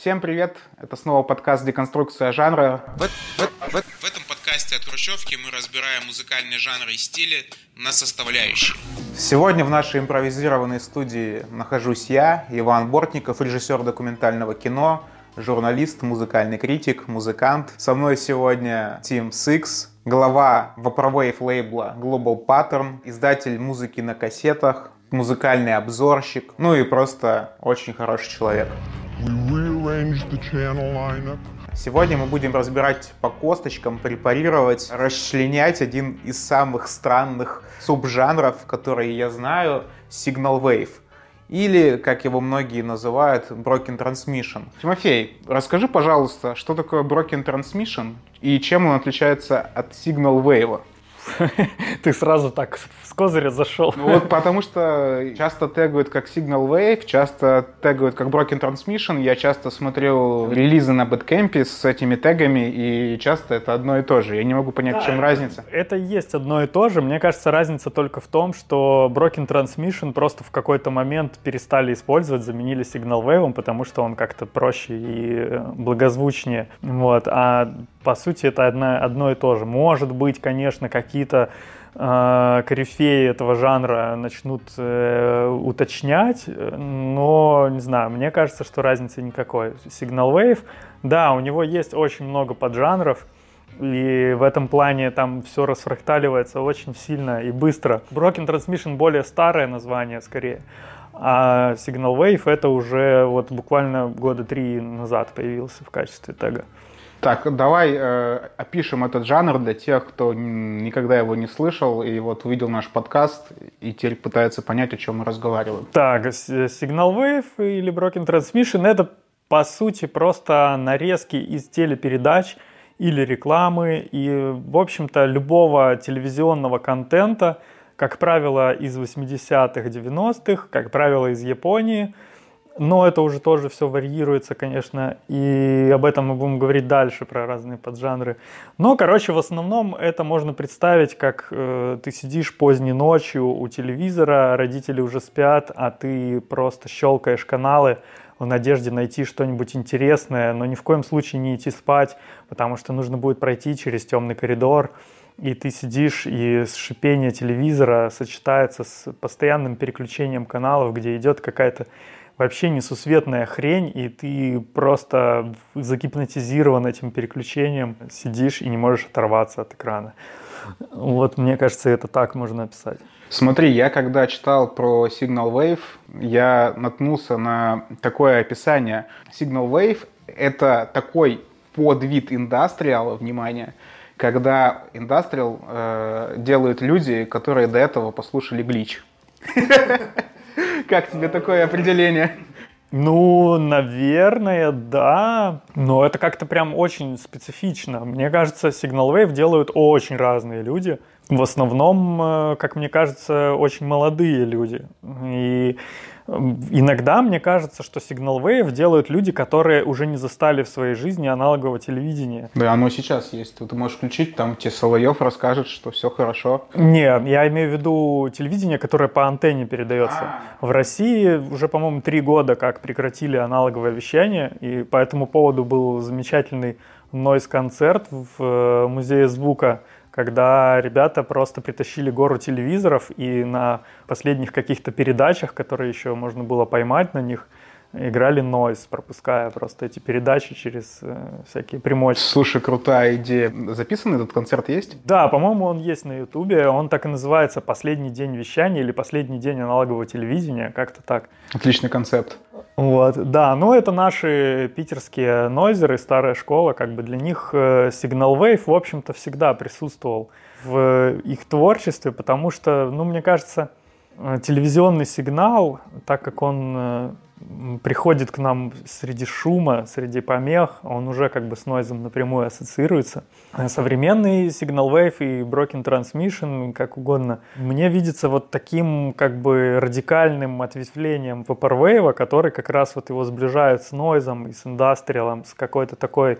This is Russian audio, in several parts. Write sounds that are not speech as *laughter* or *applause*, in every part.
Всем привет! Это снова подкаст «Деконструкция жанра». В, в, в, в этом подкасте от Хрущевки мы разбираем музыкальные жанры и стили на составляющие. Сегодня в нашей импровизированной студии нахожусь я, Иван Бортников, режиссер документального кино, журналист, музыкальный критик, музыкант. Со мной сегодня Тим Сикс, глава vaporwave лейбла Global Pattern, издатель музыки на кассетах, музыкальный обзорщик, ну и просто очень хороший человек. Сегодня мы будем разбирать по косточкам, препарировать, расчленять один из самых странных субжанров, которые я знаю, Signal Wave. Или, как его многие называют, Broken Transmission. Тимофей, расскажи, пожалуйста, что такое Broken Transmission и чем он отличается от Signal Wave? *laughs* Ты сразу так с козыря зашел. Ну вот потому что часто тегают как Signal Wave, часто тегают как Broken Transmission. Я часто смотрю релизы на Бэткэмпе с этими тегами, и часто это одно и то же. Я не могу понять, да, в чем разница. Это и есть одно и то же. Мне кажется, разница только в том, что Broken Transmission просто в какой-то момент перестали использовать, заменили Signal Wave, потому что он как-то проще и э, благозвучнее. Вот. А по сути это одно, одно и то же. Может быть, конечно, какие-то э, корифеи этого жанра начнут э, уточнять, но, не знаю, мне кажется, что разницы никакой. Signal Wave, да, у него есть очень много поджанров, и в этом плане там все расфракталивается очень сильно и быстро. Broken Transmission более старое название скорее, а Signal Wave это уже вот буквально года три назад появился в качестве тега. Так, давай э, опишем этот жанр для тех, кто никогда его не слышал и вот увидел наш подкаст и теперь пытается понять, о чем мы разговариваем. Так, Signal Wave или Broken Transmission — это, по сути, просто нарезки из телепередач или рекламы и, в общем-то, любого телевизионного контента, как правило, из 80-х, 90-х, как правило, из Японии — но это уже тоже все варьируется, конечно, и об этом мы будем говорить дальше, про разные поджанры. Но, короче, в основном это можно представить, как э, ты сидишь поздней ночью у телевизора, родители уже спят, а ты просто щелкаешь каналы в надежде найти что-нибудь интересное, но ни в коем случае не идти спать, потому что нужно будет пройти через темный коридор, и ты сидишь, и шипение телевизора сочетается с постоянным переключением каналов, где идет какая-то вообще несусветная хрень, и ты просто загипнотизирован этим переключением, сидишь и не можешь оторваться от экрана. Вот мне кажется, это так можно описать. Смотри, я когда читал про Signal Wave, я наткнулся на такое описание. Signal Wave — это такой подвид индастриала, внимание, когда индастриал э, делают люди, которые до этого послушали глич. *laughs* Как тебе такое определение? Ну, наверное, да. Но это как-то прям очень специфично. Мне кажется, Signal Wave делают очень разные люди. В основном, э, как мне кажется, очень молодые люди. И Иногда мне кажется, что Signal Wave делают люди, которые уже не застали в своей жизни аналогового телевидения. Да, оно сейчас есть. Ты можешь включить, там тебе Соловьев расскажет, что все хорошо. Не, я имею в виду телевидение, которое по антенне передается. А-а-а. В России уже, по-моему, три года как прекратили аналоговое вещание, и по этому поводу был замечательный нойз-концерт в э, Музее звука когда ребята просто притащили гору телевизоров и на последних каких-то передачах, которые еще можно было поймать на них, играли нойз, пропуская просто эти передачи через э, всякие примочки. Слушай, крутая идея. Записан этот концерт есть? Да, по-моему, он есть на Ютубе. Он так и называется «Последний день вещания» или «Последний день аналогового телевидения», как-то так. Отличный концепт. Вот, да, ну это наши питерские нойзеры, старая школа, как бы для них э, Signal Wave, в общем-то, всегда присутствовал в их творчестве, потому что, ну, мне кажется, э, телевизионный сигнал, так как он э, приходит к нам среди шума, среди помех, он уже как бы с нойзом напрямую ассоциируется. Современный Signal Wave и Broken Transmission, как угодно, мне видится вот таким как бы радикальным ответвлением Vaporwave, который как раз вот его сближает с нойзом и с индастриалом, с какой-то такой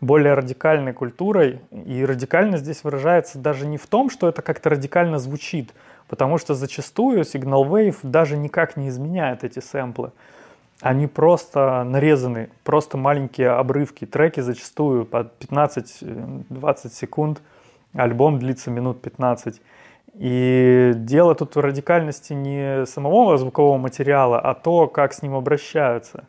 более радикальной культурой. И радикально здесь выражается даже не в том, что это как-то радикально звучит, потому что зачастую Signal Wave даже никак не изменяет эти сэмплы. Они просто нарезаны, просто маленькие обрывки. Треки зачастую под 15-20 секунд, альбом длится минут 15. И дело тут в радикальности не самого звукового материала, а то, как с ним обращаются.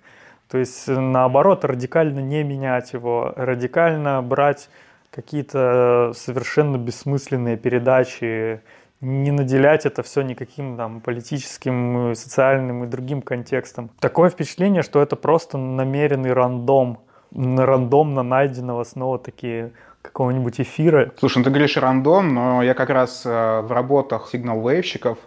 То есть, наоборот, радикально не менять его, радикально брать какие-то совершенно бессмысленные передачи, не наделять это все никаким там политическим, социальным и другим контекстом. Такое впечатление, что это просто намеренный рандом, рандомно найденного снова такие какого-нибудь эфира. Слушай, ну ты говоришь рандом, но я как раз э, в работах сигнал-вейвщиков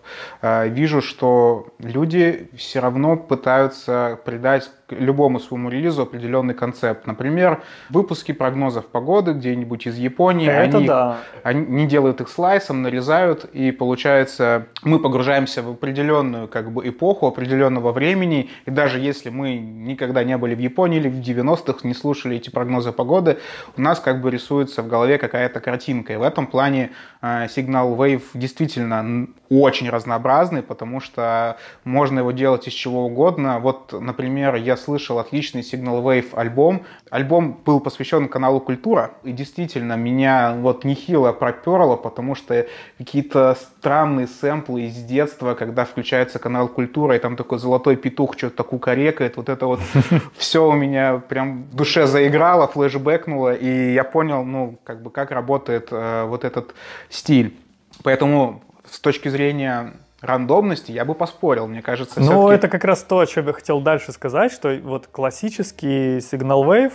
э, вижу, что люди все равно пытаются придать любому своему релизу определенный концепт. Например, выпуски прогнозов погоды где-нибудь из Японии. Это они, да. они не делают их слайсом, нарезают, и получается, мы погружаемся в определенную как бы эпоху определенного времени, и даже если мы никогда не были в Японии или в 90-х, не слушали эти прогнозы погоды, у нас как бы рисуется в голове какая-то картинка. И в этом плане э, сигнал Wave действительно очень разнообразный, потому что можно его делать из чего угодно. Вот, например, я слышал отличный Signal Wave альбом. Альбом был посвящен каналу Культура, и действительно меня вот нехило проперло, потому что какие-то странные сэмплы из детства, когда включается канал Культура, и там такой золотой петух что-то корекает, вот это вот *laughs* все у меня прям в душе заиграло, флешбэкнуло, и я понял, ну, как бы, как работает э, вот этот стиль. Поэтому с точки зрения рандомности я бы поспорил, мне кажется. Ну, это как раз то, о чем я хотел дальше сказать, что вот классический Signal Wave,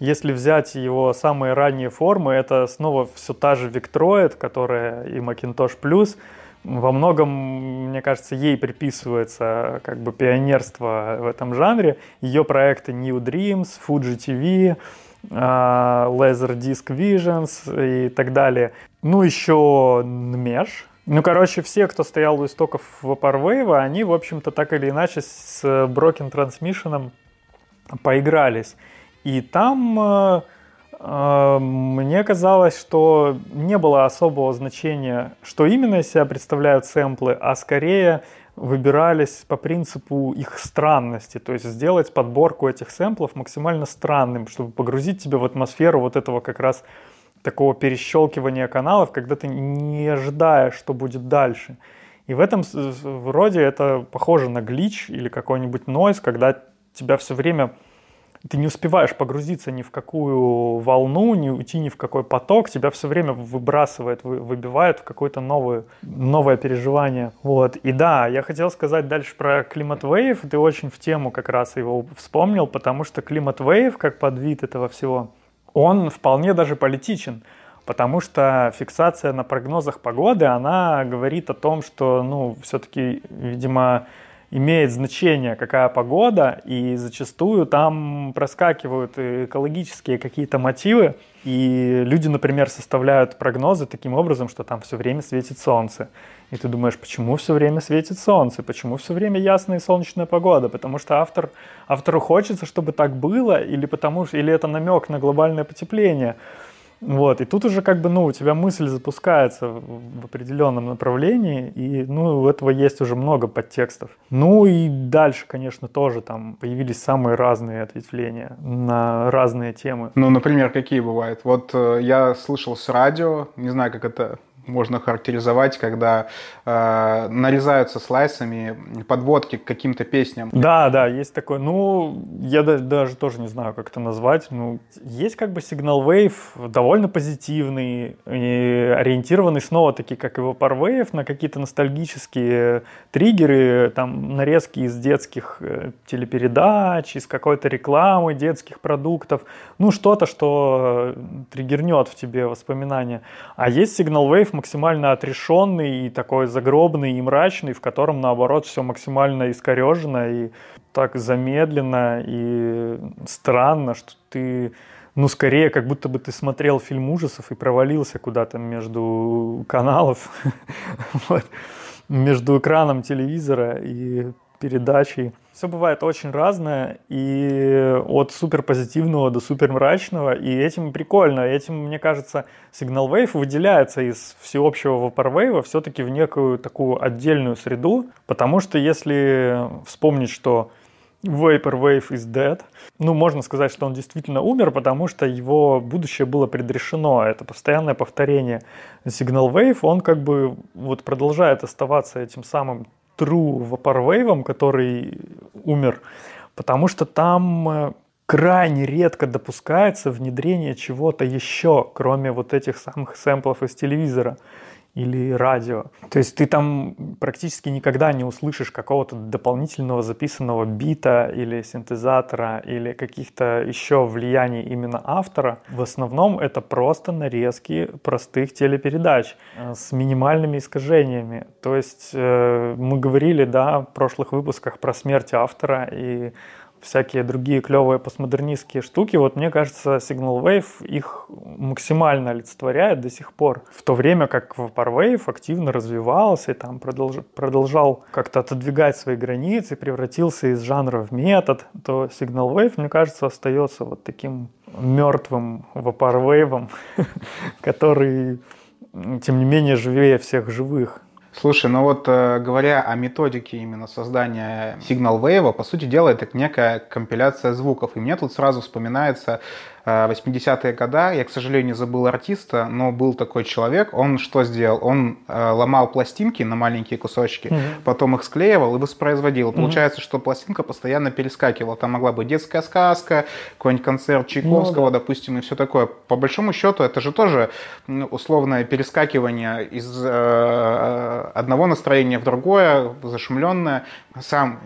если взять его самые ранние формы, это снова все та же Victroid, которая и Macintosh Plus, во многом, мне кажется, ей приписывается как бы пионерство в этом жанре. Ее проекты New Dreams, Fuji TV, а, Laserdisc Visions и так далее. Ну, еще Nmesh, ну, короче, все, кто стоял у истоков Vaporwave, они, в общем-то, так или иначе с Broken Transmission поигрались. И там э, э, мне казалось, что не было особого значения, что именно из себя представляют сэмплы, а скорее выбирались по принципу их странности, то есть сделать подборку этих сэмплов максимально странным, чтобы погрузить тебя в атмосферу вот этого как раз такого перещелкивания каналов, когда ты не ожидаешь, что будет дальше. И в этом вроде это похоже на глич или какой-нибудь нойз, когда тебя все время ты не успеваешь погрузиться ни в какую волну, не уйти ни в какой поток, тебя все время выбрасывает, выбивает в какое-то новое, новое переживание. Вот. И да, я хотел сказать дальше про климат Wave, ты очень в тему как раз его вспомнил, потому что климат Wave, как подвид этого всего, он вполне даже политичен, потому что фиксация на прогнозах погоды, она говорит о том, что, ну, все-таки, видимо, имеет значение, какая погода, и зачастую там проскакивают экологические какие-то мотивы, и люди, например, составляют прогнозы таким образом, что там все время светит солнце. И ты думаешь, почему все время светит солнце, почему все время ясная и солнечная погода? Потому что автор, автору хочется, чтобы так было, или потому или это намек на глобальное потепление. Вот, и тут уже как бы, ну, у тебя мысль запускается в определенном направлении, и, ну, у этого есть уже много подтекстов. Ну и дальше, конечно, тоже там появились самые разные ответвления на разные темы. Ну, например, какие бывают? Вот э, я слышал с радио, не знаю, как это можно характеризовать, когда э, нарезаются слайсами подводки к каким-то песням. Да, да, есть такое. Ну, я даже, даже тоже не знаю, как это назвать. Ну, есть как бы сигнал Wave довольно позитивный, и ориентированный снова-таки, как и Vaporwave, на какие-то ностальгические триггеры, там, нарезки из детских э, телепередач, из какой-то рекламы детских продуктов. Ну, что-то, что триггернет в тебе воспоминания. А есть сигнал Wave максимально отрешенный и такой загробный и мрачный, в котором, наоборот, все максимально искорежено и так замедленно и странно, что ты, ну, скорее, как будто бы ты смотрел фильм ужасов и провалился куда-то между каналов, *laughs* между экраном телевизора и передачей. Все бывает очень разное, и от супер позитивного до супер мрачного, и этим прикольно. Этим, мне кажется, Signal Wave выделяется из всеобщего Vaporwave все-таки в некую такую отдельную среду, потому что если вспомнить, что Vaporwave is dead. Ну, можно сказать, что он действительно умер, потому что его будущее было предрешено. Это постоянное повторение. Signal Wave, он как бы вот продолжает оставаться этим самым true Vaporwave, который умер, потому что там э, крайне редко допускается внедрение чего-то еще, кроме вот этих самых сэмплов из телевизора или радио. То есть ты там практически никогда не услышишь какого-то дополнительного записанного бита или синтезатора или каких-то еще влияний именно автора. В основном это просто нарезки простых телепередач э, с минимальными искажениями. То есть э, мы говорили да, в прошлых выпусках про смерть автора и всякие другие клевые постмодернистские штуки, вот мне кажется, Signal Wave их максимально олицетворяет до сих пор. В то время как Vaporwave активно развивался и там продолж... продолжал как-то отодвигать свои границы, превратился из жанра в метод, то Signal Wave, мне кажется, остается вот таким мертвым Vaporwave, *laughs* который, тем не менее, живее всех живых. Слушай, ну вот э, говоря о методике именно создания Signal Wave, по сути дела это некая компиляция звуков. И мне тут сразу вспоминается 80-е годы. Я, к сожалению, забыл артиста, но был такой человек. Он что сделал? Он э, ломал пластинки на маленькие кусочки, угу. потом их склеивал и воспроизводил. Угу. Получается, что пластинка постоянно перескакивала. Там могла быть детская сказка, какой-нибудь концерт Чайковского, ну, да. допустим, и все такое. По большому счету, это же тоже условное перескакивание из э, одного настроения в другое, зашумленное. Сам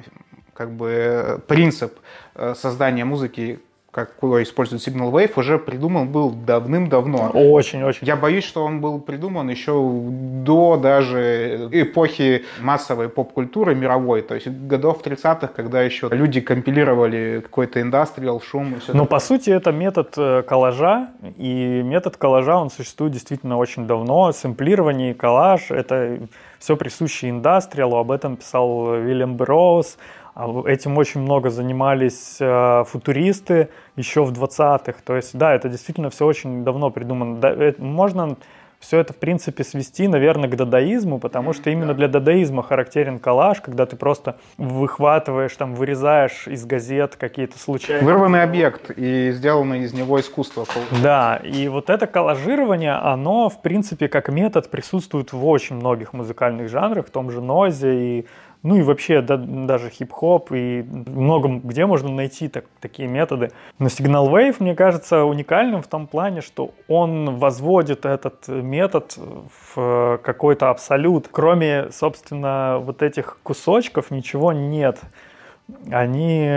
как бы принцип э, создания музыки какой использует Signal Wave, уже придуман был давным-давно. Очень-очень. Я боюсь, что он был придуман еще до даже эпохи массовой поп-культуры мировой, то есть годов 30-х, когда еще люди компилировали какой-то индастриал, шум и все Ну, по сути, это метод э, коллажа, и метод коллажа, он существует действительно очень давно. Сэмплирование и коллаж — это все присуще индастриалу, об этом писал Вильям Броуз, этим очень много занимались э, футуристы еще в 20-х. То есть, да, это действительно все очень давно придумано. Э, можно все это, в принципе, свести, наверное, к дадаизму, потому что именно для дадаизма характерен коллаж, когда ты просто выхватываешь, там, вырезаешь из газет какие-то случайные... Вырванный объект и сделанное из него искусство. Да, и вот это коллажирование, оно, в принципе, как метод присутствует в очень многих музыкальных жанрах, в том же нозе и ну и вообще да, даже хип-хоп и много где можно найти так, такие методы. Но Signal Wave, мне кажется, уникальным в том плане, что он возводит этот метод в какой-то абсолют. Кроме, собственно, вот этих кусочков ничего нет. Они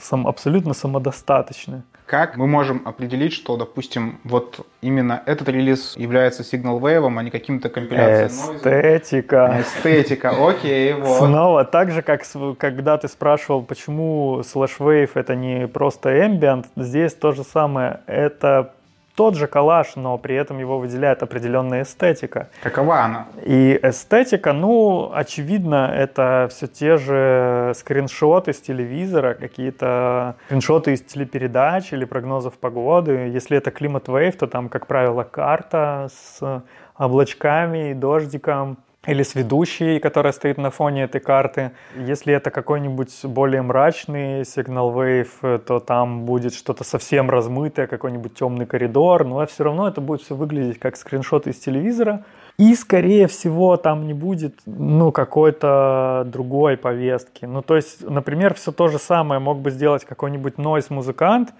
сам, абсолютно самодостаточны. Как мы можем определить, что, допустим, вот именно этот релиз является Signal Wave, а не каким-то компиляцией Эстетика. Эстетика, окей, *laughs* вот. Снова, так же, как когда ты спрашивал, почему Slash Wave это не просто ambient, здесь то же самое. Это тот же коллаж, но при этом его выделяет определенная эстетика. Какова она? И эстетика, ну, очевидно, это все те же скриншоты с телевизора, какие-то скриншоты из телепередач или прогнозов погоды. Если это климат вейв, то там, как правило, карта с облачками и дождиком или с ведущей, которая стоит на фоне этой карты. Если это какой-нибудь более мрачный сигнал Wave, то там будет что-то совсем размытое, какой-нибудь темный коридор, но все равно это будет все выглядеть как скриншот из телевизора. И, скорее всего, там не будет, ну, какой-то другой повестки. Ну, то есть, например, все то же самое мог бы сделать какой-нибудь нойз-музыкант,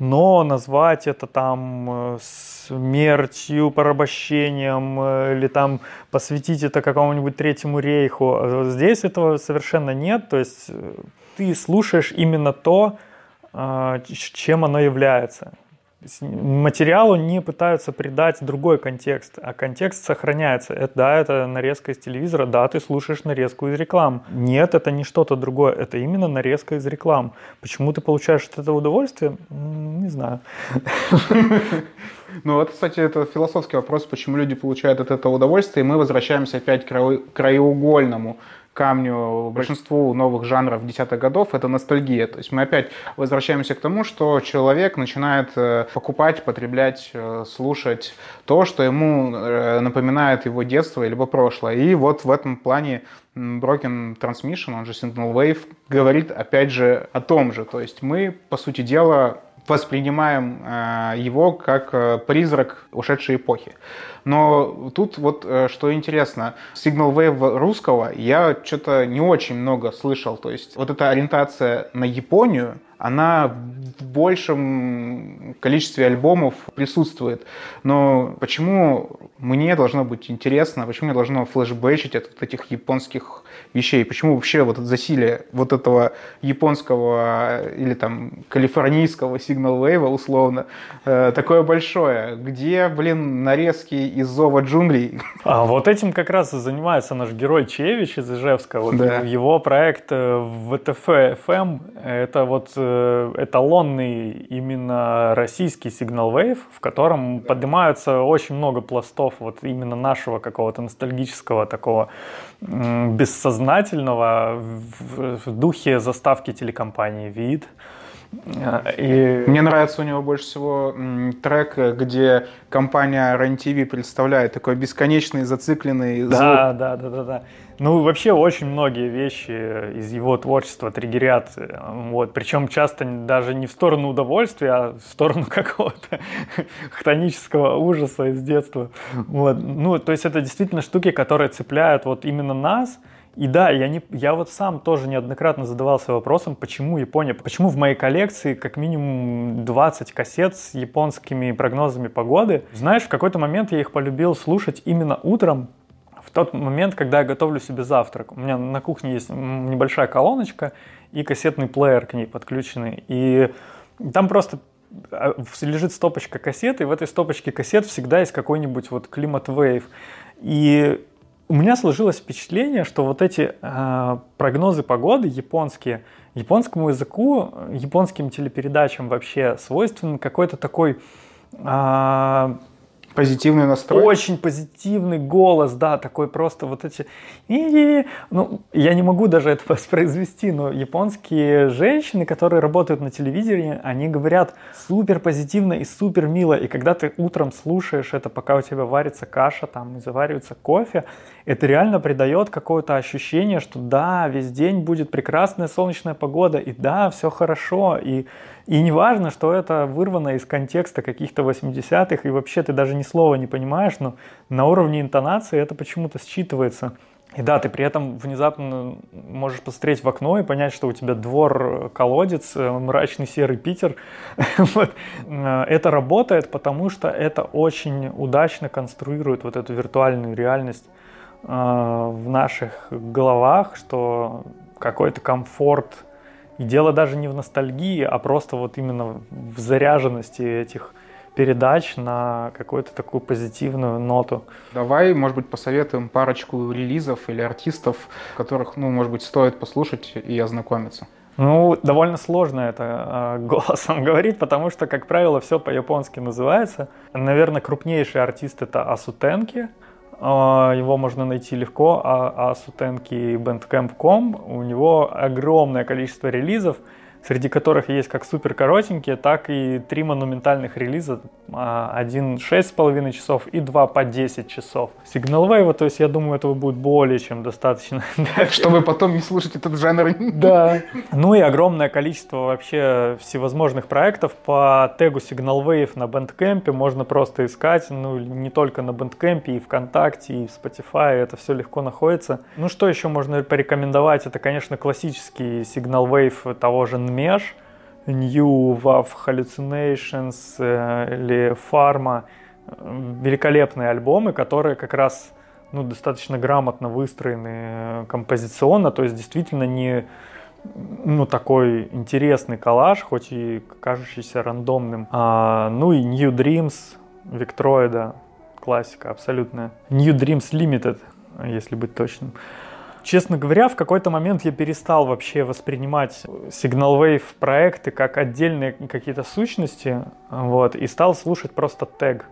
но назвать это там э, смертью, порабощением э, или там посвятить это какому-нибудь третьему рейху. А здесь этого совершенно нет, то есть э, ты слушаешь именно то, чем оно является материалу не пытаются придать другой контекст, а контекст сохраняется. Это, да, это нарезка из телевизора, да, ты слушаешь нарезку из реклам. Нет, это не что-то другое, это именно нарезка из реклам. Почему ты получаешь от этого удовольствие? Не знаю. *laughs* Ну вот, кстати, это философский вопрос, почему люди получают от этого удовольствие, и мы возвращаемся опять к краеугольному камню большинству новых жанров десятых годов, это ностальгия. То есть мы опять возвращаемся к тому, что человек начинает э, покупать, потреблять, э, слушать то, что ему э, напоминает его детство или прошлое. И вот в этом плане Broken Transmission, он же Signal Wave, говорит опять же о том же. То есть мы, по сути дела, воспринимаем э, его как э, призрак ушедшей эпохи. Но тут вот э, что интересно, Signal Wave русского я что-то не очень много слышал. То есть вот эта ориентация на Японию, она в большем количестве альбомов присутствует. Но почему мне должно быть интересно, почему мне должно флешбэчить от этих японских вещей? Почему вообще вот это засилие вот этого японского или там калифорнийского Signal Wave условно э, такое большое? Где, блин, нарезки из зова джунглей? *laughs* А вот этим как раз и занимается наш герой Чевич из Ижевска. Вот да. Его проект э, ВТФ FM это вот э, эталонный именно российский Signal Wave, в котором поднимаются очень много пластов вот именно нашего какого-то ностальгического такого бессознательного в, духе заставки телекомпании «Вид». И... Мне нравится у него больше всего трек, где компания REN-TV представляет такой бесконечный, зацикленный звук. Да, да, да, да, да. Ну, вообще очень многие вещи из его творчества триггерят. Вот. Причем часто даже не в сторону удовольствия, а в сторону *laughs* какого-то хтонического ужаса из детства. Вот. Ну, то есть это действительно штуки, которые цепляют вот именно нас, и да, я, не, я вот сам тоже неоднократно задавался вопросом, почему Япония, почему в моей коллекции как минимум 20 кассет с японскими прогнозами погоды. Знаешь, в какой-то момент я их полюбил слушать именно утром, тот момент, когда я готовлю себе завтрак. У меня на кухне есть небольшая колоночка и кассетный плеер к ней подключенный. И там просто а, лежит стопочка кассет, и в этой стопочке кассет всегда есть какой-нибудь вот климат-вейв. И у меня сложилось впечатление, что вот эти э, прогнозы погоды японские, японскому языку, японским телепередачам вообще свойственен какой-то такой э, Позитивный настрой. Очень позитивный голос, да, такой просто вот эти... Ну, я не могу даже это *laughs* воспроизвести, но японские женщины, которые работают на телевидении, они говорят супер позитивно и супер мило. И когда ты утром слушаешь это, пока у тебя варится каша, там, и заваривается кофе, это реально придает какое-то ощущение, что да, весь день будет прекрасная солнечная погода, и да, все хорошо, и и не важно, что это вырвано из контекста каких-то 80-х, и вообще ты даже ни слова не понимаешь, но на уровне интонации это почему-то считывается. И да, ты при этом внезапно можешь посмотреть в окно и понять, что у тебя двор, колодец, э, мрачный серый Питер. *laughs* вот. Э, это работает, потому что это очень удачно конструирует вот эту виртуальную реальность э, в наших головах, что какой-то комфорт и дело даже не в ностальгии, а просто вот именно в заряженности этих передач на какую-то такую позитивную ноту. Давай, может быть, посоветуем парочку релизов или артистов, которых, ну, может быть, стоит послушать и ознакомиться. Ну, довольно сложно это э, голосом *laughs* говорить, потому что, как правило, все по-японски называется. Наверное, крупнейший артист это Асутенки. А, его можно найти легко, а, а Сутенки Bandcamp.com, у него огромное количество релизов, среди которых есть как супер коротенькие, так и три монументальных релиза, а, один 6,5 часов и два по 10 часов. Сигнал Wave, то есть я думаю, этого будет более чем достаточно. *laughs* Чтобы потом не слушать этот жанр. Да. Ну и огромное количество вообще всевозможных проектов по тегу Signal Wave на Bandcamp можно просто искать, ну не только на Bandcamp, и ВКонтакте, и в Spotify, это все легко находится. Ну что еще можно порекомендовать? Это, конечно, классический Signal Wave того же Mesh, New WAV Hallucinations или Pharma. Великолепные альбомы, которые как раз ну, достаточно грамотно выстроены э, композиционно, то есть действительно не ну, такой интересный коллаж, хоть и кажущийся рандомным. А, ну и New Dreams Виктроида, классика абсолютная. New Dreams Limited, если быть точным. Честно говоря, в какой-то момент я перестал вообще воспринимать Signal Wave проекты как отдельные какие-то сущности, вот, и стал слушать просто тег.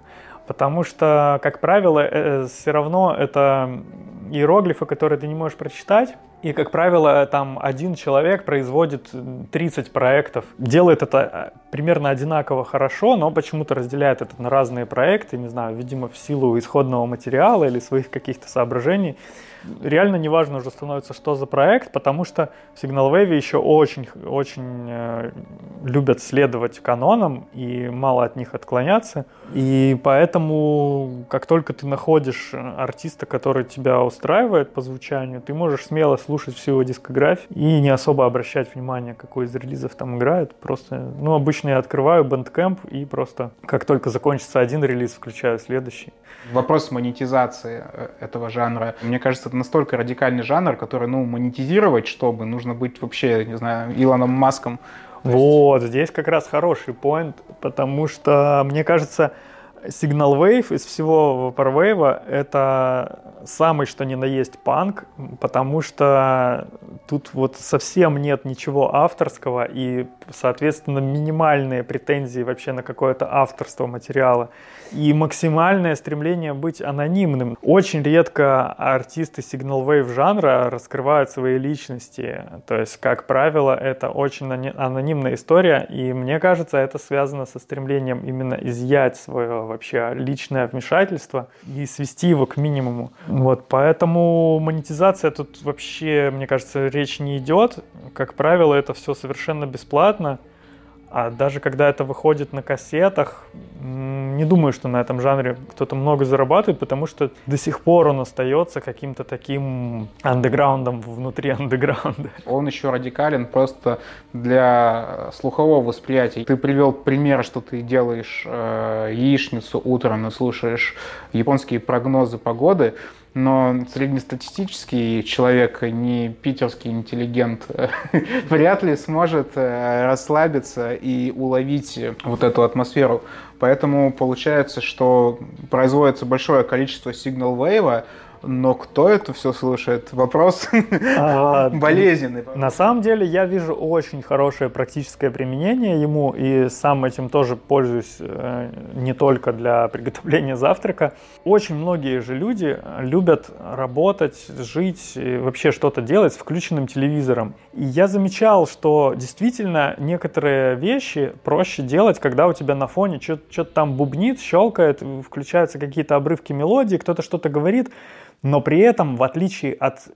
Потому что, как правило, э, все равно это иероглифы, которые ты не можешь прочитать, и, как правило, там один человек производит 30 проектов, делает это э, примерно одинаково хорошо, но почему-то разделяет это на разные проекты, не знаю, видимо, в силу исходного материала или своих каких-то соображений реально неважно уже становится, что за проект, потому что в Signal Wave еще очень-очень э, любят следовать канонам и мало от них отклоняться. И поэтому, как только ты находишь артиста, который тебя устраивает по звучанию, ты можешь смело слушать всю его дискографию и не особо обращать внимание, какой из релизов там играет. Просто, ну, обычно я открываю Bandcamp и просто, как только закончится один релиз, включаю следующий. Вопрос монетизации э, этого жанра. Мне кажется, это настолько радикальный жанр, который, ну, монетизировать, чтобы нужно быть вообще, не знаю, Илоном Маском. Вот, здесь как раз хороший поинт, потому что, мне кажется, Signal Wave из всего Vaporwave это самый что ни на есть панк, потому что тут вот совсем нет ничего авторского и, соответственно, минимальные претензии вообще на какое-то авторство материала и максимальное стремление быть анонимным. Очень редко артисты Signal Wave жанра раскрывают свои личности, то есть, как правило, это очень анонимная история, и мне кажется, это связано со стремлением именно изъять свое вообще личное вмешательство и свести его к минимуму. Вот, поэтому монетизация тут вообще, мне кажется, речь не идет. Как правило, это все совершенно бесплатно. А даже когда это выходит на кассетах, не думаю, что на этом жанре кто-то много зарабатывает, потому что до сих пор он остается каким-то таким андеграундом внутри *laughs* андеграунда. Он еще радикален просто для слухового восприятия. Ты привел пример, что ты делаешь э, яичницу утром и слушаешь японские прогнозы погоды но среднестатистический человек, не питерский интеллигент, *laughs* вряд ли сможет э, расслабиться и уловить вот эту атмосферу. Поэтому получается, что производится большое количество сигнал вейва, но кто это все слушает? Вопрос а, *laughs* болезненный. На самом деле я вижу очень хорошее практическое применение ему, и сам этим тоже пользуюсь э, не только для приготовления завтрака. Очень многие же люди любят работать, жить, вообще что-то делать с включенным телевизором. И я замечал, что действительно некоторые вещи проще делать, когда у тебя на фоне что-то там бубнит, щелкает, включаются какие-то обрывки мелодии, кто-то что-то говорит. Но при этом, в отличие от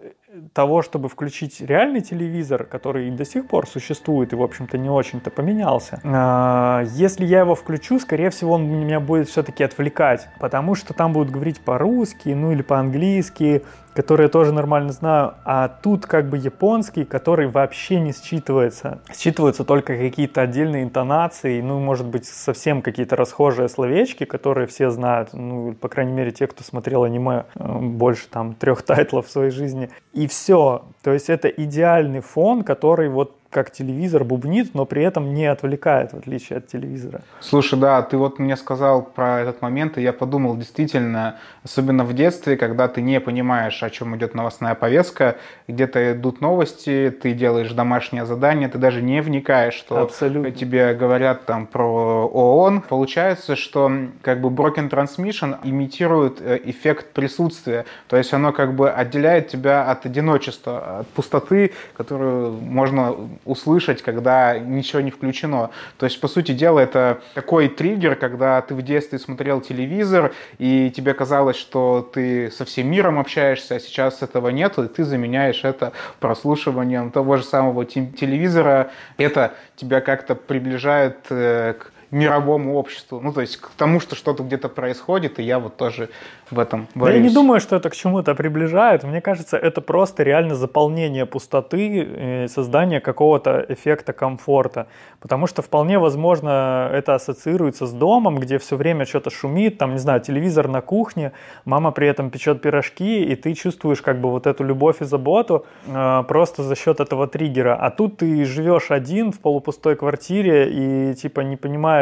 того, чтобы включить реальный телевизор, который до сих пор существует и, в общем-то, не очень-то поменялся, а, если я его включу, скорее всего, он меня будет все-таки отвлекать, потому что там будут говорить по-русски, ну или по-английски, которые я тоже нормально знаю, а тут как бы японский, который вообще не считывается. Считываются только какие-то отдельные интонации, ну, может быть, совсем какие-то расхожие словечки, которые все знают, ну, по крайней мере, те, кто смотрел аниме э, больше там трех тайтлов в своей жизни. И все. То есть это идеальный фон, который вот как телевизор бубнит, но при этом не отвлекает, в отличие от телевизора. Слушай, да, ты вот мне сказал про этот момент, и я подумал, действительно, особенно в детстве, когда ты не понимаешь, о чем идет новостная повестка, где-то идут новости, ты делаешь домашнее задание, ты даже не вникаешь, что Абсолютно. тебе говорят там про ООН. Получается, что как бы Broken Transmission имитирует э, эффект присутствия, то есть оно как бы отделяет тебя от одиночества, от пустоты, которую можно услышать, когда ничего не включено. То есть, по сути дела, это такой триггер, когда ты в детстве смотрел телевизор, и тебе казалось, что ты со всем миром общаешься, а сейчас этого нету, и ты заменяешь это прослушиванием того же самого телевизора. Это тебя как-то приближает э, к мировому обществу, ну, то есть к тому, что что-то где-то происходит, и я вот тоже в этом варюсь. Я не думаю, что это к чему-то приближает. Мне кажется, это просто реально заполнение пустоты, э, создание какого-то эффекта комфорта. Потому что вполне возможно это ассоциируется с домом, где все время что-то шумит, там, не знаю, телевизор на кухне, мама при этом печет пирожки, и ты чувствуешь как бы вот эту любовь и заботу э, просто за счет этого триггера. А тут ты живешь один в полупустой квартире и типа не понимаешь,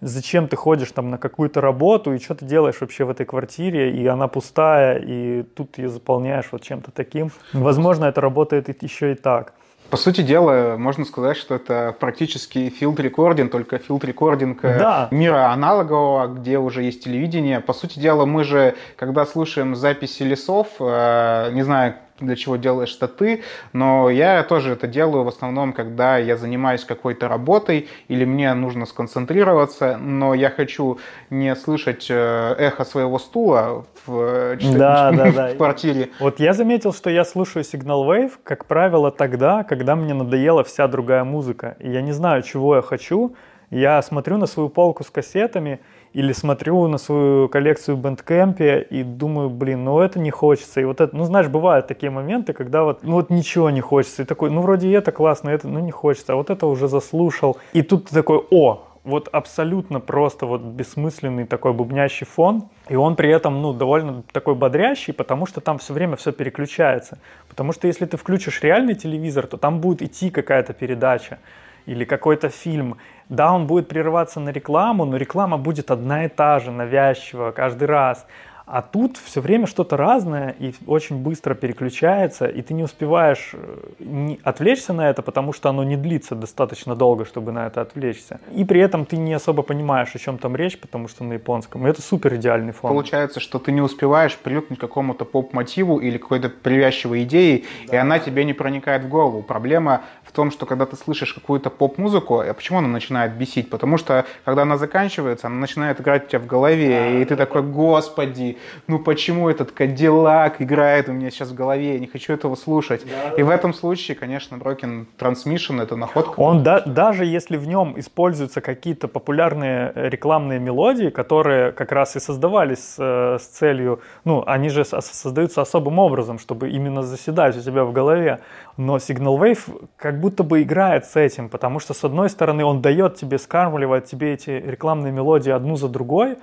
зачем ты ходишь там на какую-то работу, и что ты делаешь вообще в этой квартире, и она пустая, и тут ее заполняешь вот чем-то таким. Возможно, это работает еще и так. По сути дела, можно сказать, что это практически field recording, только field recording э, да. мира аналогового, где уже есть телевидение. По сути дела, мы же, когда слушаем записи лесов, э, не знаю, для чего делаешь это ты, но я тоже это делаю в основном, когда я занимаюсь какой-то работой или мне нужно сконцентрироваться, но я хочу не слышать э, эхо своего стула в, да, *laughs* да, да. в квартире. Вот я заметил, что я слушаю Signalwave, как правило, тогда, когда мне надоела вся другая музыка, и я не знаю, чего я хочу, я смотрю на свою полку с кассетами, или смотрю на свою коллекцию Bandcamp и думаю, блин, ну это не хочется. И вот это, ну знаешь, бывают такие моменты, когда вот, ну вот ничего не хочется. И такой, ну вроде это классно, это, ну не хочется, а вот это уже заслушал. И тут ты такой, о, вот абсолютно просто вот бессмысленный такой бубнящий фон, и он при этом, ну, довольно такой бодрящий, потому что там все время все переключается. Потому что если ты включишь реальный телевизор, то там будет идти какая-то передача или какой-то фильм. Да, он будет прерываться на рекламу, но реклама будет одна и та же, навязчивая каждый раз. А тут все время что-то разное и очень быстро переключается, и ты не успеваешь э, отвлечься на это, потому что оно не длится достаточно долго, чтобы на это отвлечься. И при этом ты не особо понимаешь, о чем там речь, потому что на японском. И это супер идеальный фон. Получается, что ты не успеваешь привыкнуть к какому-то поп-мотиву или какой-то привязчивой идее, да. и она тебе не проникает в голову. Проблема в том, что когда ты слышишь какую-то поп-музыку, а почему она начинает бесить? Потому что когда она заканчивается, она начинает играть у тебя в голове, да, и ты да. такой, господи, ну почему этот Кадиллак играет у меня сейчас в голове, я не хочу этого слушать. Да, и да. в этом случае, конечно, Broken Transmission это находка. Он да, даже если в нем используются какие-то популярные рекламные мелодии, которые как раз и создавались с, э, с целью, ну, они же создаются особым образом, чтобы именно заседать у тебя в голове. Но Signal Wave как будто бы играет с этим, потому что, с одной стороны, он дает тебе, скармливает тебе эти рекламные мелодии одну за другой,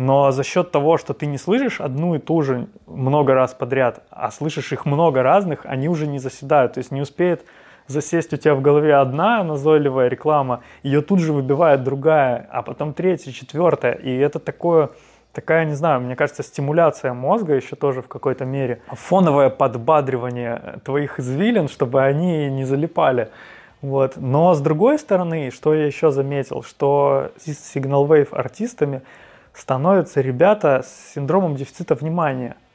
но за счет того, что ты не слышишь одну и ту же много раз подряд, а слышишь их много разных, они уже не заседают. То есть не успеет засесть у тебя в голове одна назойливая реклама, ее тут же выбивает другая, а потом третья, четвертая. И это такое, такая, не знаю, мне кажется, стимуляция мозга еще тоже в какой-то мере. Фоновое подбадривание твоих извилин, чтобы они не залипали. Вот. Но с другой стороны, что я еще заметил, что с Wave артистами становятся ребята с синдромом дефицита внимания –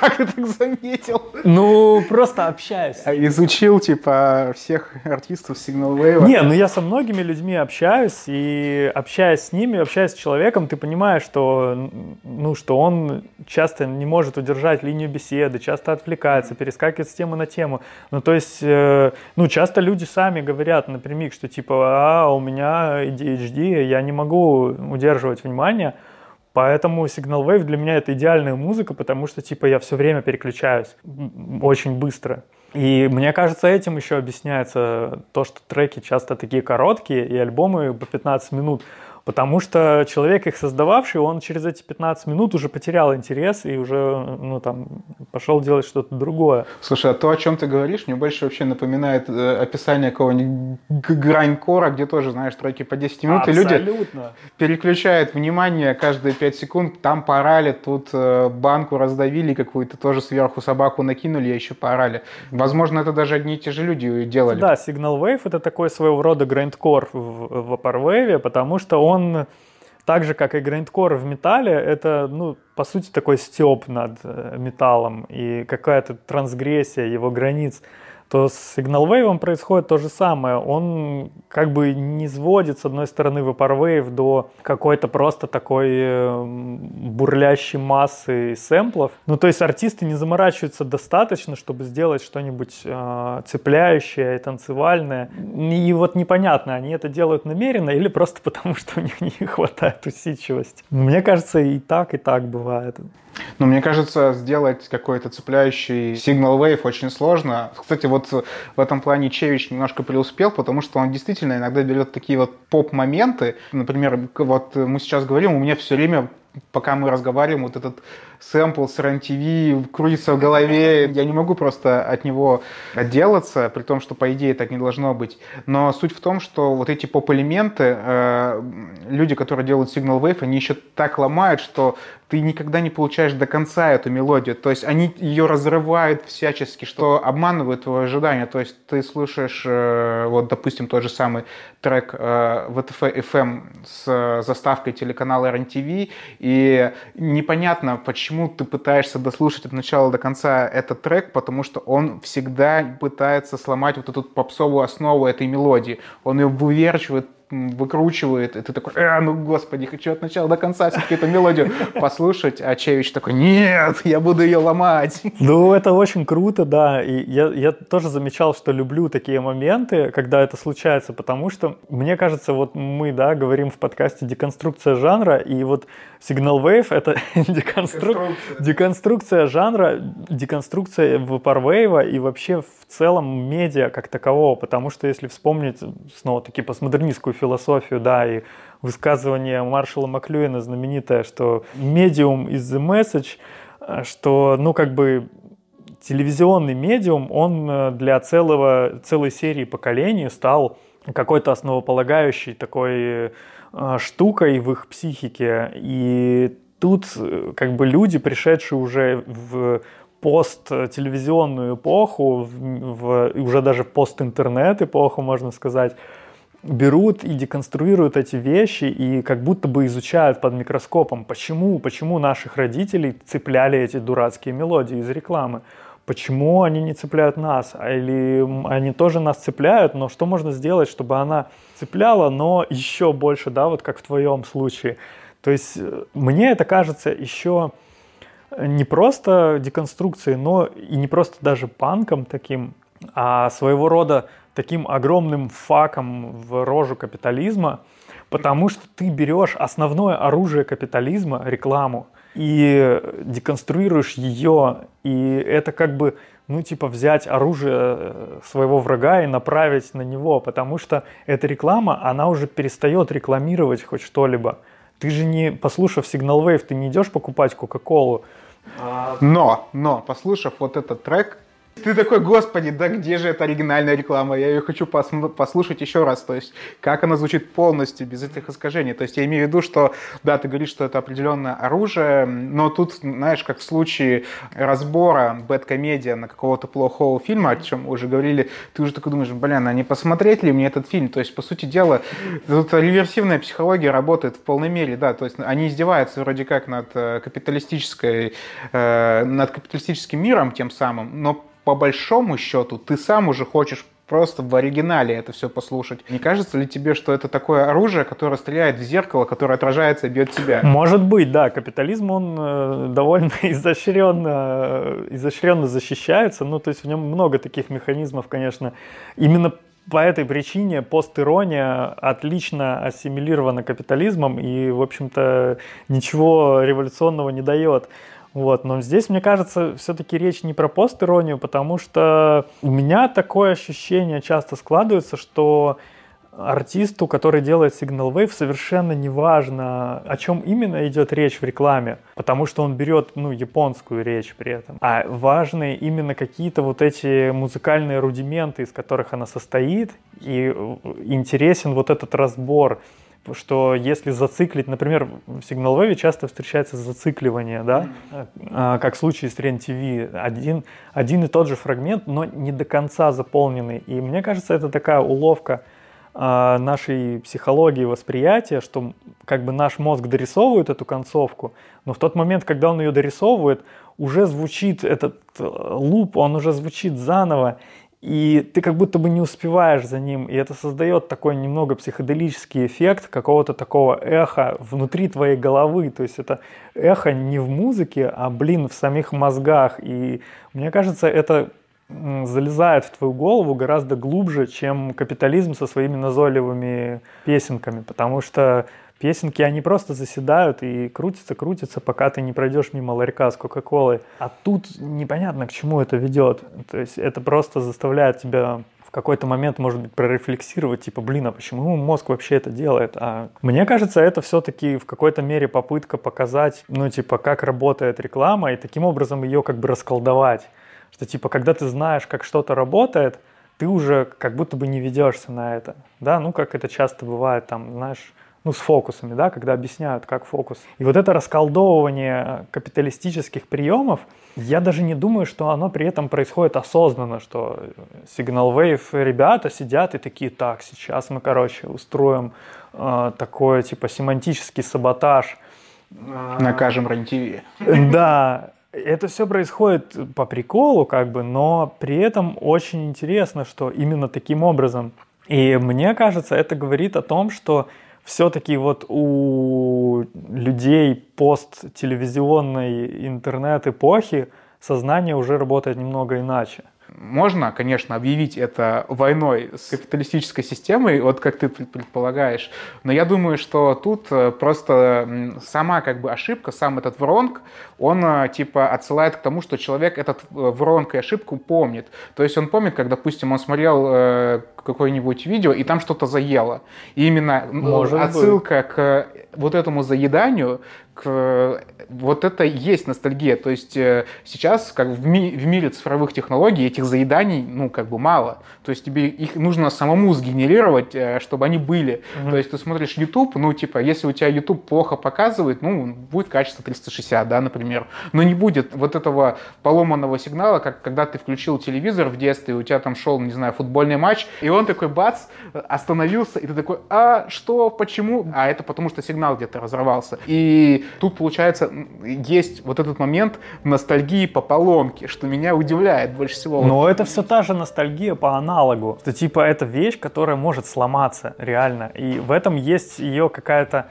Как ты так заметил? Ну, просто общаюсь. А изучил, типа, всех артистов Signal Wave? Не, ну я со многими людьми общаюсь, и общаясь с ними, общаясь с человеком, ты понимаешь, что, ну, что он часто не может удержать линию беседы, часто отвлекается, перескакивает с темы на тему. Ну, то есть, э, ну, часто люди сами говорят напрямик, что, типа, а, у меня ADHD, я не могу удерживать внимание, Поэтому Signal Wave для меня это идеальная музыка, потому что типа я все время переключаюсь очень быстро. И мне кажется, этим еще объясняется то, что треки часто такие короткие, и альбомы по 15 минут. Потому что человек, их создававший, он через эти 15 минут уже потерял интерес и уже, ну, там, пошел делать что-то другое. Слушай, а то, о чем ты говоришь, мне больше вообще напоминает э, описание какого-нибудь грань-кора, где тоже, знаешь, треки по 10 минут, Абсолютно. и люди переключают внимание каждые 5 секунд, там порали, тут э, банку раздавили какую-то, тоже сверху собаку накинули, а еще порали. Возможно, это даже одни и те же люди делали. Да, Signal Wave это такой своего рода грандкор в, в Vaporwave, потому что он он так же, как и грандкор в металле, это, ну, по сути, такой степ над э, металлом и какая-то трансгрессия его границ то с Signal Wave происходит то же самое. Он как бы не сводит, с одной стороны, Vaporwave до какой-то просто такой э, бурлящей массы сэмплов. Ну, то есть артисты не заморачиваются достаточно, чтобы сделать что-нибудь э, цепляющее и танцевальное. И вот непонятно, они это делают намеренно или просто *laughs* потому, что у них не хватает усидчивости. Мне кажется, и так, и так бывает. Ну, мне кажется, сделать какой-то цепляющий Signal Wave очень сложно. Кстати, вот в этом плане Чевич немножко преуспел, потому что он действительно иногда берет такие вот поп-моменты. Например, вот мы сейчас говорим, у меня все время пока мы разговариваем, вот этот сэмпл с РЕН-ТВ крутится в голове. Я не могу просто от него отделаться, при том, что, по идее, так не должно быть. Но суть в том, что вот эти поп-элементы, э, люди, которые делают Signal Wave, они еще так ломают, что ты никогда не получаешь до конца эту мелодию. То есть они ее разрывают всячески, что обманывает твое ожидание. То есть ты слушаешь, э, вот, допустим, тот же самый трек э, VTF FM с заставкой телеканала РНТВ, и непонятно, почему ты пытаешься дослушать от начала до конца этот трек, потому что он всегда пытается сломать вот эту попсовую основу этой мелодии. Он ее выверчивает выкручивает, и ты такой, э, ну господи, хочу от начала до конца все-таки эту мелодию *laughs* послушать, а Чевич такой, нет, я буду ее ломать. Ну, это очень круто, да, и я, я тоже замечал, что люблю такие моменты, когда это случается, потому что, мне кажется, вот мы, да, говорим в подкасте «Деконструкция жанра», и вот Signal Wave — это *laughs* деконструк... деконструкция. жанра, деконструкция вапорвейва и вообще в целом медиа как такового, потому что если вспомнить снова-таки постмодернистскую философию, да, и высказывание Маршала Маклюина знаменитое, что medium is the message, что, ну, как бы телевизионный медиум, он э, для целого, целой серии поколений стал какой-то основополагающей такой э, штукой в их психике. И тут э, как бы люди, пришедшие уже в посттелевизионную эпоху, в, в, уже даже постинтернет эпоху, можно сказать, берут и деконструируют эти вещи и как будто бы изучают под микроскопом, почему, почему наших родителей цепляли эти дурацкие мелодии из рекламы. Почему они не цепляют нас? А или они тоже нас цепляют, но что можно сделать, чтобы она цепляла, но еще больше, да, вот как в твоем случае. То есть э, мне это кажется еще не просто деконструкцией, но и не просто даже панком таким, а своего рода таким огромным факом в рожу капитализма, потому что ты берешь основное оружие капитализма, рекламу, и деконструируешь ее, и это как бы, ну, типа взять оружие э, своего врага и направить на него, потому что эта реклама, она уже перестает рекламировать хоть что-либо. Ты же не, послушав Signal Wave, ты не идешь покупать Кока-Колу. Но, но, послушав вот этот трек, ты такой, господи, да где же эта оригинальная реклама? Я ее хочу послушать еще раз. То есть, как она звучит полностью, без этих искажений. То есть, я имею в виду, что, да, ты говоришь, что это определенное оружие, но тут, знаешь, как в случае разбора бэткомедия на какого-то плохого фильма, о чем уже говорили, ты уже такой думаешь, блин, а не посмотреть ли мне этот фильм? То есть, по сути дела, тут реверсивная психология работает в полной мере, да, то есть, они издеваются вроде как над э, капиталистической, э, над капиталистическим миром тем самым, но по большому счету ты сам уже хочешь просто в оригинале это все послушать. Не кажется ли тебе, что это такое оружие, которое стреляет в зеркало, которое отражается и бьет тебя? Может быть, да. Капитализм, он э, довольно *laughs* изощренно, изощренно защищается. Ну, то есть в нем много таких механизмов, конечно. Именно по этой причине постирония отлично ассимилирована капитализмом и, в общем-то, ничего революционного не дает. Вот, но здесь, мне кажется, все-таки речь не про пост-иронию, потому что у меня такое ощущение часто складывается, что артисту, который делает Signal Wave, совершенно не важно, о чем именно идет речь в рекламе, потому что он берет, ну, японскую речь при этом. А важны именно какие-то вот эти музыкальные рудименты, из которых она состоит, и интересен вот этот разбор что если зациклить, например, в Signal Wave часто встречается зацикливание, да, mm-hmm. как в случае с REN-TV, один, один и тот же фрагмент, но не до конца заполненный. И мне кажется, это такая уловка а, нашей психологии восприятия, что как бы наш мозг дорисовывает эту концовку, но в тот момент, когда он ее дорисовывает, уже звучит этот э, луп, он уже звучит заново, и ты как будто бы не успеваешь за ним, и это создает такой немного психоделический эффект какого-то такого эха внутри твоей головы, то есть это эхо не в музыке, а, блин, в самих мозгах, и мне кажется, это залезает в твою голову гораздо глубже, чем капитализм со своими назойливыми песенками, потому что Песенки, они просто заседают и крутятся, крутятся, пока ты не пройдешь мимо ларька с Кока-Колой. А тут непонятно, к чему это ведет. То есть это просто заставляет тебя в какой-то момент, может быть, прорефлексировать, типа, блин, а почему мозг вообще это делает? А мне кажется, это все-таки в какой-то мере попытка показать, ну, типа, как работает реклама, и таким образом ее как бы расколдовать. Что, типа, когда ты знаешь, как что-то работает, ты уже как будто бы не ведешься на это, да, ну, как это часто бывает, там, знаешь, ну, с фокусами, да, когда объясняют, как фокус. И вот это расколдовывание капиталистических приемов, я даже не думаю, что оно при этом происходит осознанно, что Signal Wave ребята сидят и такие, так, сейчас мы, короче, устроим э, такой, типа, семантический саботаж. Накажем рен Да, это все происходит по приколу, как бы, но при этом очень интересно, что именно таким образом. И мне кажется, это говорит о том, что все-таки вот у людей посттелевизионной интернет-эпохи сознание уже работает немного иначе. Можно, конечно, объявить это войной с капиталистической системой, вот как ты предполагаешь, но я думаю, что тут э, просто сама как бы ошибка, сам этот вронг, он э, типа отсылает к тому, что человек этот э, вронг и ошибку помнит. То есть он помнит, как, допустим, он смотрел какое-нибудь видео, и там что-то заело. И именно Может отсылка быть. к вот этому заеданию Э, вот это и есть ностальгия. То есть э, сейчас, как в, ми в мире цифровых технологий, этих заеданий, ну, как бы мало. То есть тебе их нужно самому сгенерировать, э, чтобы они были. Mm-hmm. То есть ты смотришь YouTube, ну, типа, если у тебя YouTube плохо показывает, ну, будет качество 360, да, например. Но не будет вот этого поломанного сигнала, как когда ты включил телевизор в детстве, у тебя там шел, не знаю, футбольный матч, и он такой, бац, остановился, и ты такой, а, что, почему? А это потому, что сигнал где-то разорвался. И Тут, получается, есть вот этот момент ностальгии по поломке, что меня удивляет больше всего. Но это все та же ностальгия по аналогу. Что типа это вещь, которая может сломаться реально. И в этом есть ее какая-то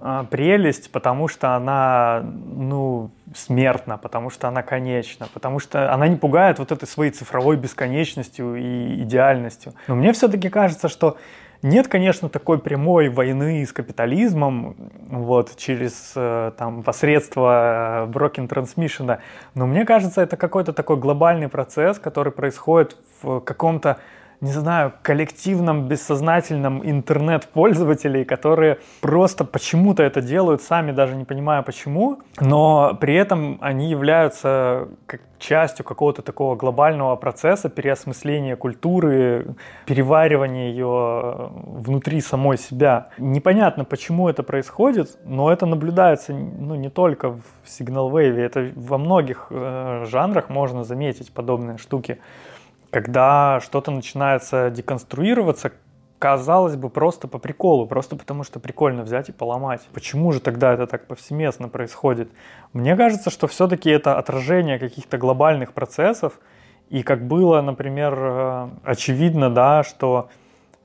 э, прелесть, потому что она, ну, смертна, потому что она конечна, потому что она не пугает вот этой своей цифровой бесконечностью и идеальностью. Но мне все-таки кажется, что нет, конечно, такой прямой войны с капитализмом вот, через э, там, посредство broken transmission, но мне кажется, это какой-то такой глобальный процесс, который происходит в каком-то не знаю, коллективном, бессознательном интернет-пользователей, которые просто почему-то это делают, сами даже не понимая почему, но при этом они являются как частью какого-то такого глобального процесса переосмысления культуры, переваривания ее внутри самой себя. Непонятно, почему это происходит, но это наблюдается ну, не только в Signal Wave, это во многих э, жанрах можно заметить подобные штуки когда что-то начинается деконструироваться, казалось бы, просто по приколу, просто потому что прикольно взять и поломать. Почему же тогда это так повсеместно происходит? Мне кажется, что все-таки это отражение каких-то глобальных процессов, и как было, например, э, очевидно, да, что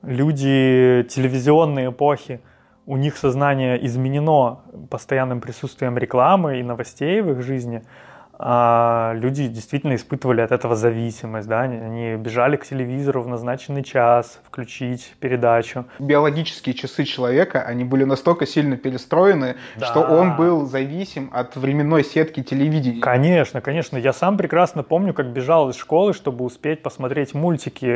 люди телевизионной эпохи, у них сознание изменено постоянным присутствием рекламы и новостей в их жизни – а люди действительно испытывали от этого зависимость, да, они бежали к телевизору в назначенный час, включить передачу. Биологические часы человека, они были настолько сильно перестроены, да. что он был зависим от временной сетки телевидения. Конечно, конечно, я сам прекрасно помню, как бежал из школы, чтобы успеть посмотреть мультики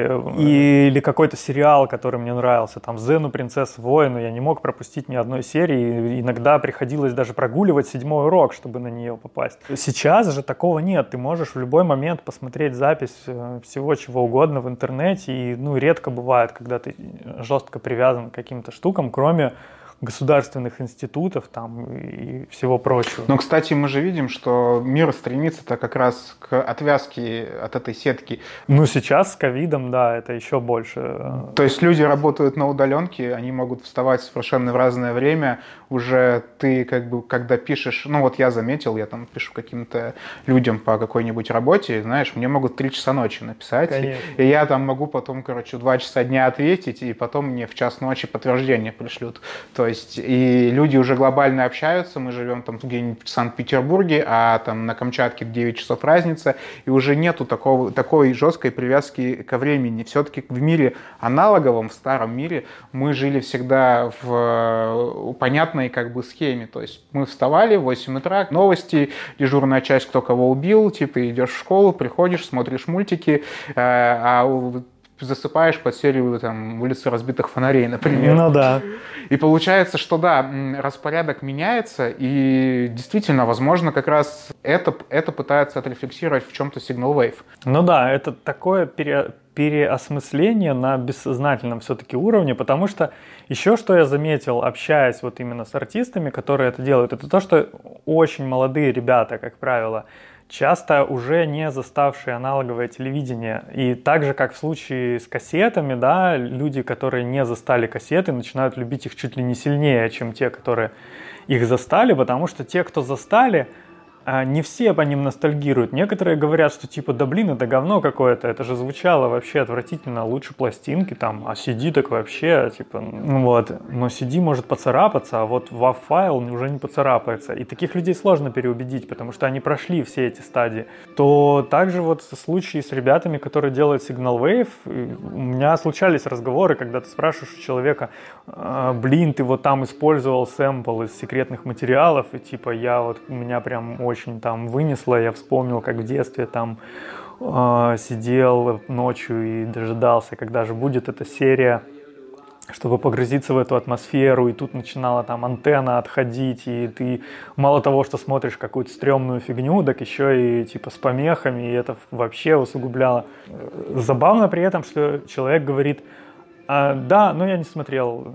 или какой-то сериал, который мне нравился, там «Зену, принцесса воину», я не мог пропустить ни одной серии, иногда приходилось даже прогуливать седьмой урок, чтобы на нее попасть. Сейчас же такого нет. Ты можешь в любой момент посмотреть запись э, всего чего угодно в интернете. И ну, редко бывает, когда ты жестко привязан к каким-то штукам, кроме государственных институтов там и всего прочего. Но, кстати, мы же видим, что мир стремится-то как раз к отвязке от этой сетки. Ну, сейчас с ковидом, да, это еще больше. То есть люди работают на удаленке, они могут вставать совершенно в разное время. Уже ты как бы, когда пишешь, ну вот я заметил, я там пишу каким-то людям по какой-нибудь работе, знаешь, мне могут три часа ночи написать. Конечно. И я там могу потом, короче, два часа дня ответить, и потом мне в час ночи подтверждение пришлют. То есть и люди уже глобально общаются, мы живем там где-нибудь в Санкт-Петербурге, а там на Камчатке 9 часов разница, и уже нету такого, такой жесткой привязки ко времени. Все-таки в мире аналоговом, в старом мире, мы жили всегда в э, понятной как бы схеме. То есть мы вставали в 8 утра, новости, дежурная часть, кто кого убил, типа идешь в школу, приходишь, смотришь мультики, э, а засыпаешь под серию там улицы разбитых фонарей, например. Ну да. И получается, что да, распорядок меняется, и действительно, возможно, как раз это, это пытается отрефлексировать в чем-то Signal Wave. Ну да, это такое пере, переосмысление на бессознательном все-таки уровне, потому что еще что я заметил, общаясь вот именно с артистами, которые это делают, это то, что очень молодые ребята, как правило, часто уже не заставшие аналоговое телевидение. И так же, как в случае с кассетами, да, люди, которые не застали кассеты, начинают любить их чуть ли не сильнее, чем те, которые их застали, потому что те, кто застали, не все по ним ностальгируют. Некоторые говорят, что типа, да блин, это говно какое-то, это же звучало вообще отвратительно, лучше пластинки там, а CD так вообще, типа, ну вот. Но CD может поцарапаться, а вот WAV файл уже не поцарапается. И таких людей сложно переубедить, потому что они прошли все эти стадии. То также вот случаи с ребятами, которые делают Signal Wave, у меня случались разговоры, когда ты спрашиваешь у человека, «А, блин, ты вот там использовал сэмпл из секретных материалов, и типа я вот, у меня прям очень там вынесло. Я вспомнил, как в детстве там э, сидел ночью и дожидался, когда же будет эта серия чтобы погрузиться в эту атмосферу, и тут начинала там антенна отходить, и ты мало того, что смотришь какую-то стрёмную фигню, так еще и типа с помехами, и это вообще усугубляло. Забавно при этом, что человек говорит, а, да, но я не смотрел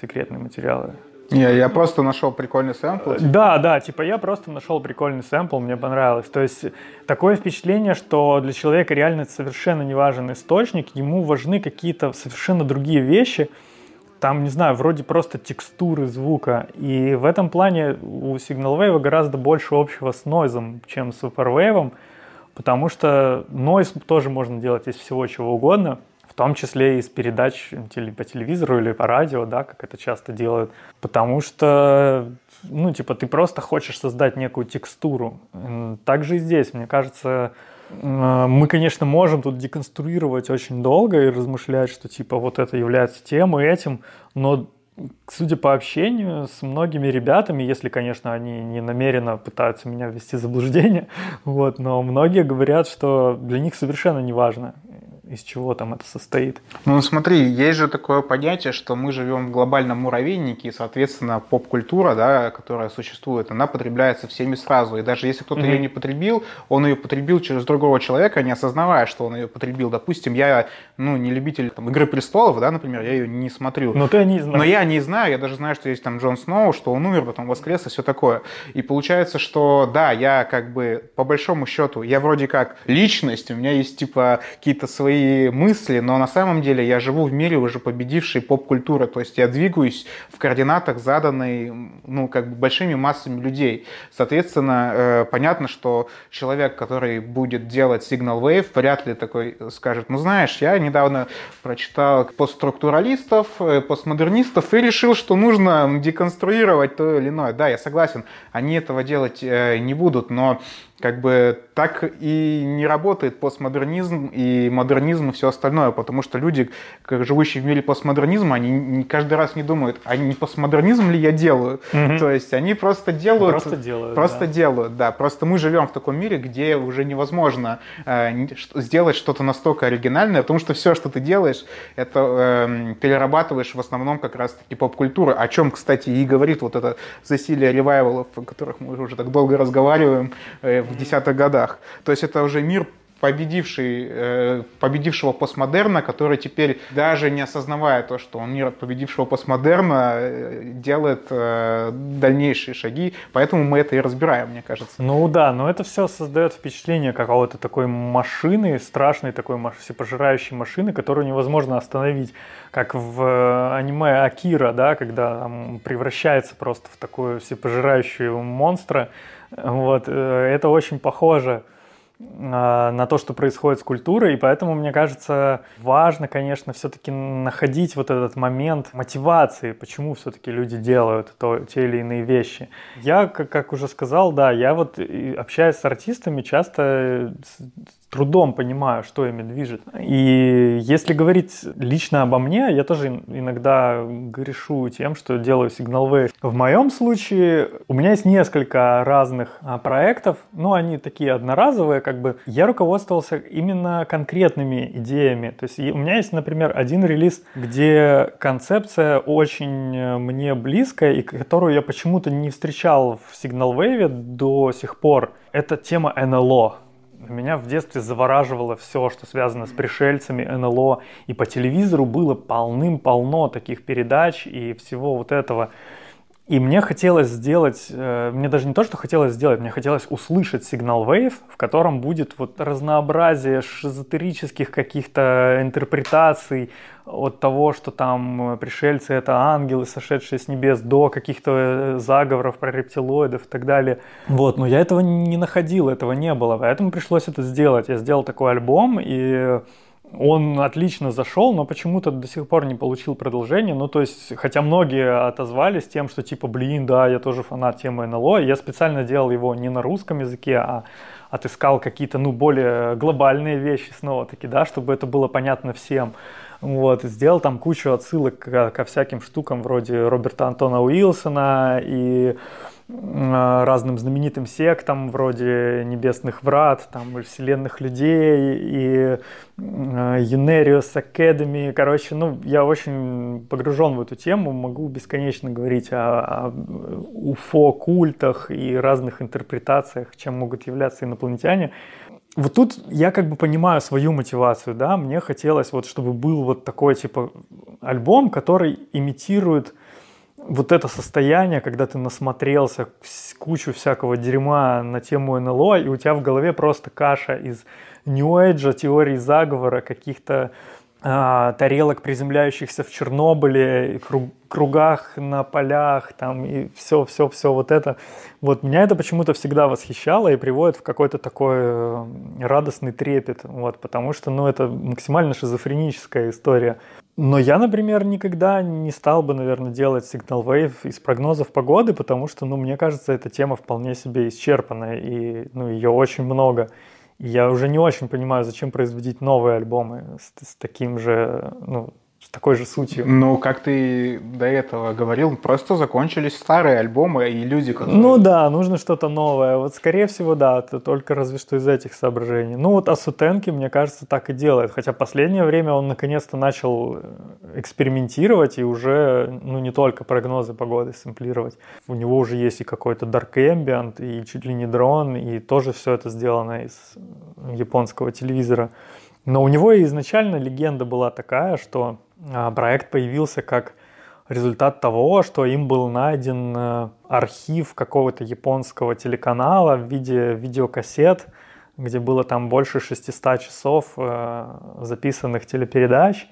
секретные материалы. Не, я просто нашел прикольный сэмпл. Типа. Да, да, типа я просто нашел прикольный сэмпл, мне понравилось. То есть такое впечатление, что для человека реально совершенно не важен источник, ему важны какие-то совершенно другие вещи. Там, не знаю, вроде просто текстуры звука. И в этом плане у Signal Wave гораздо больше общего с нойзом, чем с Vaporwave, потому что нойз тоже можно делать из всего чего угодно – том числе из передач по телевизору или по радио, да, как это часто делают, потому что, ну, типа, ты просто хочешь создать некую текстуру. Так же и здесь, мне кажется, мы, конечно, можем тут деконструировать очень долго и размышлять, что, типа, вот это является тем и этим, но судя по общению с многими ребятами, если, конечно, они не намеренно пытаются меня ввести в заблуждение, *laughs* вот, но многие говорят, что для них совершенно не важно, из чего там это состоит. Ну смотри, есть же такое понятие, что мы живем в глобальном муравейнике, и, соответственно, поп-культура, да, которая существует, она потребляется всеми сразу. И даже если кто-то mm-hmm. ее не потребил, он ее потребил через другого человека, не осознавая, что он ее потребил. Допустим, я ну, не любитель там, Игры престолов, да, например, я ее не смотрю. Но ты не знаешь. Но я не знаю, я даже знаю, что есть там Джон Сноу, что он умер, потом воскрес и все такое. И получается, что да, я как бы по большому счету, я вроде как личность, у меня есть типа какие-то свои свои мысли, но на самом деле я живу в мире уже победившей поп-культуры, то есть я двигаюсь в координатах, заданной ну, как бы большими массами людей. Соответственно, э, понятно, что человек, который будет делать Signal Wave, вряд ли такой скажет, ну знаешь, я недавно прочитал постструктуралистов, э, постмодернистов и решил, что нужно деконструировать то или иное. Да, я согласен, они этого делать э, не будут, но как бы так и не работает постмодернизм и модернизм и все остальное, потому что люди, живущие в мире постмодернизма, они не, каждый раз не думают, а не постмодернизм ли я делаю? Угу. То есть они просто делают... Просто делают, Просто да. делают, да. Просто мы живем в таком мире, где уже невозможно э, сделать что-то настолько оригинальное, потому что все, что ты делаешь, это э, перерабатываешь в основном как раз-таки поп-культуру, о чем, кстати, и говорит вот это засилие ревайвалов, о которых мы уже так долго разговариваем, э, в десятых годах. То есть это уже мир победивший, э, победившего постмодерна, который теперь, даже не осознавая то, что он мир победившего постмодерна, э, делает э, дальнейшие шаги. Поэтому мы это и разбираем, мне кажется. Ну да, но это все создает впечатление какого-то такой машины, страшной такой всепожирающей машины, которую невозможно остановить. Как в аниме Акира, да, когда там превращается просто в такую всепожирающую монстра, вот, э, это очень похоже а, на то, что происходит с культурой, и поэтому, мне кажется, важно, конечно, все-таки находить вот этот момент мотивации, почему все-таки люди делают то, те или иные вещи. Я, как, как уже сказал, да, я вот общаясь с артистами, часто трудом понимаю, что ими движет. И если говорить лично обо мне, я тоже иногда грешу тем, что делаю сигнал Wave. В моем случае у меня есть несколько разных а, проектов, но они такие одноразовые, как бы я руководствовался именно конкретными идеями. То есть у меня есть, например, один релиз, где концепция очень э, мне близкая и которую я почему-то не встречал в Signal Wave до сих пор. Это тема НЛО. Меня в детстве завораживало все, что связано с пришельцами, НЛО. И по телевизору было полным-полно таких передач и всего вот этого. И мне хотелось сделать, э, мне даже не то, что хотелось сделать, мне хотелось услышать сигнал Wave, в котором будет вот разнообразие шизотерических каких-то интерпретаций от того, что там пришельцы это ангелы, сошедшие с небес, до каких-то э, заговоров про рептилоидов и так далее. Вот, но я этого не находил, этого не было, поэтому пришлось это сделать. Я сделал такой альбом, и он отлично зашел, но почему-то до сих пор не получил продолжения. Ну, то есть, хотя многие отозвались тем, что типа, блин, да, я тоже фанат темы НЛО. Я специально делал его не на русском языке, а отыскал какие-то, ну, более глобальные вещи снова-таки, да, чтобы это было понятно всем. Вот, сделал там кучу отсылок ко, ко всяким штукам вроде Роберта Антона Уилсона и разным знаменитым сектам вроде Небесных Врат, там, Вселенных Людей и Юнериус э, Academy. Короче, ну, я очень погружен в эту тему, могу бесконечно говорить о, о уфо-культах и разных интерпретациях, чем могут являться инопланетяне. Вот тут я как бы понимаю свою мотивацию, да, мне хотелось вот, чтобы был вот такой типа альбом, который имитирует вот это состояние, когда ты насмотрелся кучу всякого дерьма на тему НЛО, и у тебя в голове просто каша из нью-эйджа, теорий заговора, каких-то а, тарелок, приземляющихся в Чернобыле, круг, кругах на полях, там и все, все, все вот это. Вот меня это почему-то всегда восхищало и приводит в какой-то такой э, радостный трепет, вот, потому что, ну, это максимально шизофреническая история. Но я, например, никогда не стал бы, наверное, делать Wave из прогнозов погоды, потому что, ну, мне кажется, эта тема вполне себе исчерпанная, и, ну, ее очень много. И я уже не очень понимаю, зачем производить новые альбомы с, с таким же, ну, с такой же сутью. Ну, как ты до этого говорил, просто закончились старые альбомы и люди, которые... Ну да, нужно что-то новое. Вот, скорее всего, да, это только разве что из этих соображений. Ну вот Асутенки, мне кажется, так и делает. Хотя последнее время он наконец-то начал э, экспериментировать и уже, ну, не только прогнозы погоды сэмплировать. У него уже есть и какой-то Dark Ambient, и чуть ли не дрон, и тоже все это сделано из японского телевизора. Но у него изначально легенда была такая, что проект появился как результат того, что им был найден э, архив какого-то японского телеканала в виде видеокассет, где было там больше 600 часов э, записанных телепередач,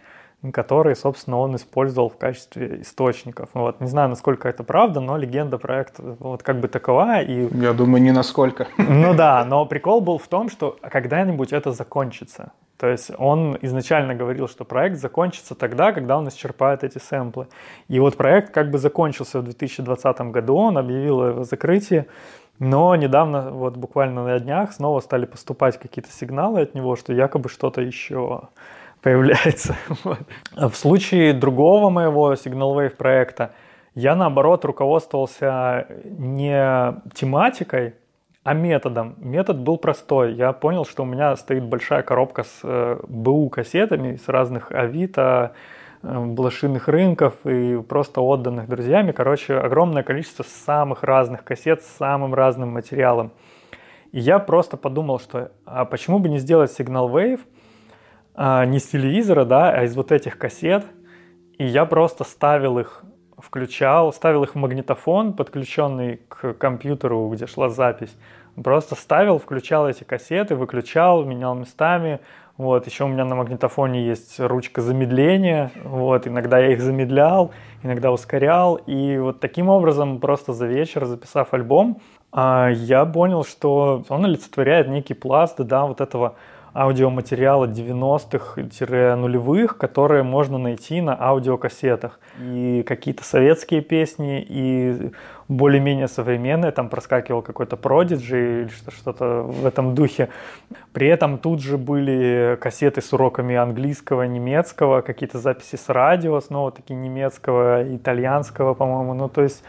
которые, собственно, он использовал в качестве источников. Вот. Не знаю, насколько это правда, но легенда проекта вот как бы такова. И... Я думаю, не насколько. Ну да, но прикол был в том, что когда-нибудь это закончится. То есть он изначально говорил, что проект закончится тогда, когда он исчерпает эти сэмплы. И вот проект как бы закончился в 2020 году, он объявил о его закрытии, но недавно, вот буквально на днях, снова стали поступать какие-то сигналы от него, что якобы что-то еще появляется. *laughs* В случае другого моего Signal Wave проекта я, наоборот, руководствовался не тематикой, а методом. Метод был простой. Я понял, что у меня стоит большая коробка с э, БУ кассетами с разных Авито, э, блошиных рынков и просто отданных друзьями. Короче, огромное количество самых разных кассет с самым разным материалом. И я просто подумал, что а почему бы не сделать сигнал Wave а, не с телевизора, да, а из вот этих кассет. И я просто ставил их, включал, ставил их в магнитофон, подключенный к компьютеру, где шла запись. Просто ставил, включал эти кассеты, выключал, менял местами. Вот, еще у меня на магнитофоне есть ручка замедления. Вот, иногда я их замедлял, иногда ускорял. И вот таким образом, просто за вечер, записав альбом, а, я понял, что он олицетворяет некий пласт, да, вот этого аудиоматериала 90-х-нулевых, которые можно найти на аудиокассетах. И какие-то советские песни, и более-менее современные, там проскакивал какой-то Prodigy или что-то в этом духе. При этом тут же были кассеты с уроками английского, немецкого, какие-то записи с радио, снова таки немецкого, итальянского, по-моему. Ну, то есть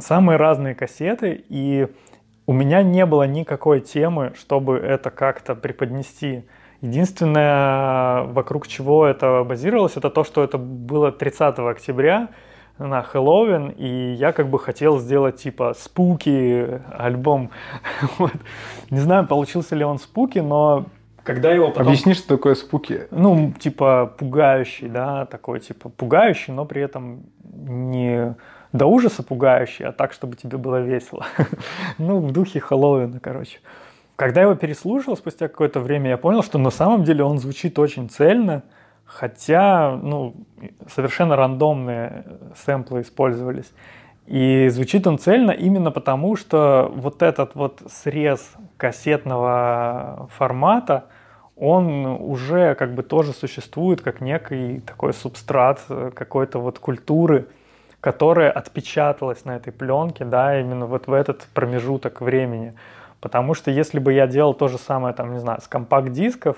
самые разные кассеты, и у меня не было никакой темы, чтобы это как-то преподнести. Единственное, вокруг чего это базировалось, это то, что это было 30 октября на Хэллоуин, и я как бы хотел сделать типа спуки альбом. *laughs* вот. Не знаю, получился ли он спуки, но когда его потом... Объясни, что такое спуки. Ну, типа пугающий, да, такой типа пугающий, но при этом не до ужаса пугающий, а так, чтобы тебе было весело. *laughs* ну, в духе Хэллоуина, короче. Когда я его переслушал спустя какое-то время, я понял, что на самом деле он звучит очень цельно, хотя ну, совершенно рандомные сэмплы использовались. И звучит он цельно именно потому, что вот этот вот срез кассетного формата, он уже как бы тоже существует как некий такой субстрат какой-то вот культуры, которая отпечаталась на этой пленке, да, именно вот в этот промежуток времени. Потому что если бы я делал то же самое, там, не знаю, с компакт-дисков,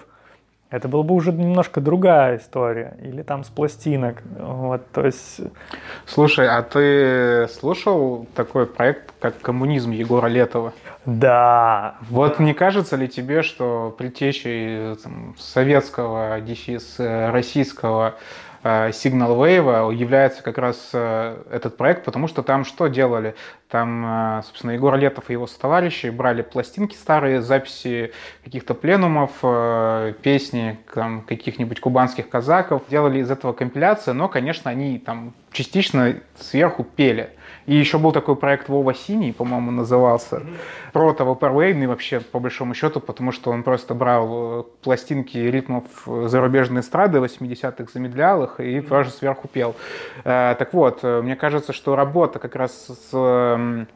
это была бы уже немножко другая история. Или там с пластинок. Вот, то есть... Слушай, а ты слушал такой проект, как «Коммунизм» Егора Летова? Да. Вот не кажется ли тебе, что притечей там, советского, дефис э, российского Signal Wave является как раз э, этот проект, потому что там что делали? Там, э, собственно, Егор Летов и его товарищи брали пластинки старые, записи каких-то пленумов, песни там, каких-нибудь кубанских казаков, делали из этого компиляции, но, конечно, они там частично сверху пели. И еще был такой проект Вова Синий, по-моему, назывался, mm-hmm. про того Парвейн, вообще, по большому счету, потому что он просто брал э, пластинки ритмов зарубежной эстрады 80-х, замедлял их и mm-hmm. тоже сверху пел. Э, так вот, э, мне кажется, что работа как раз с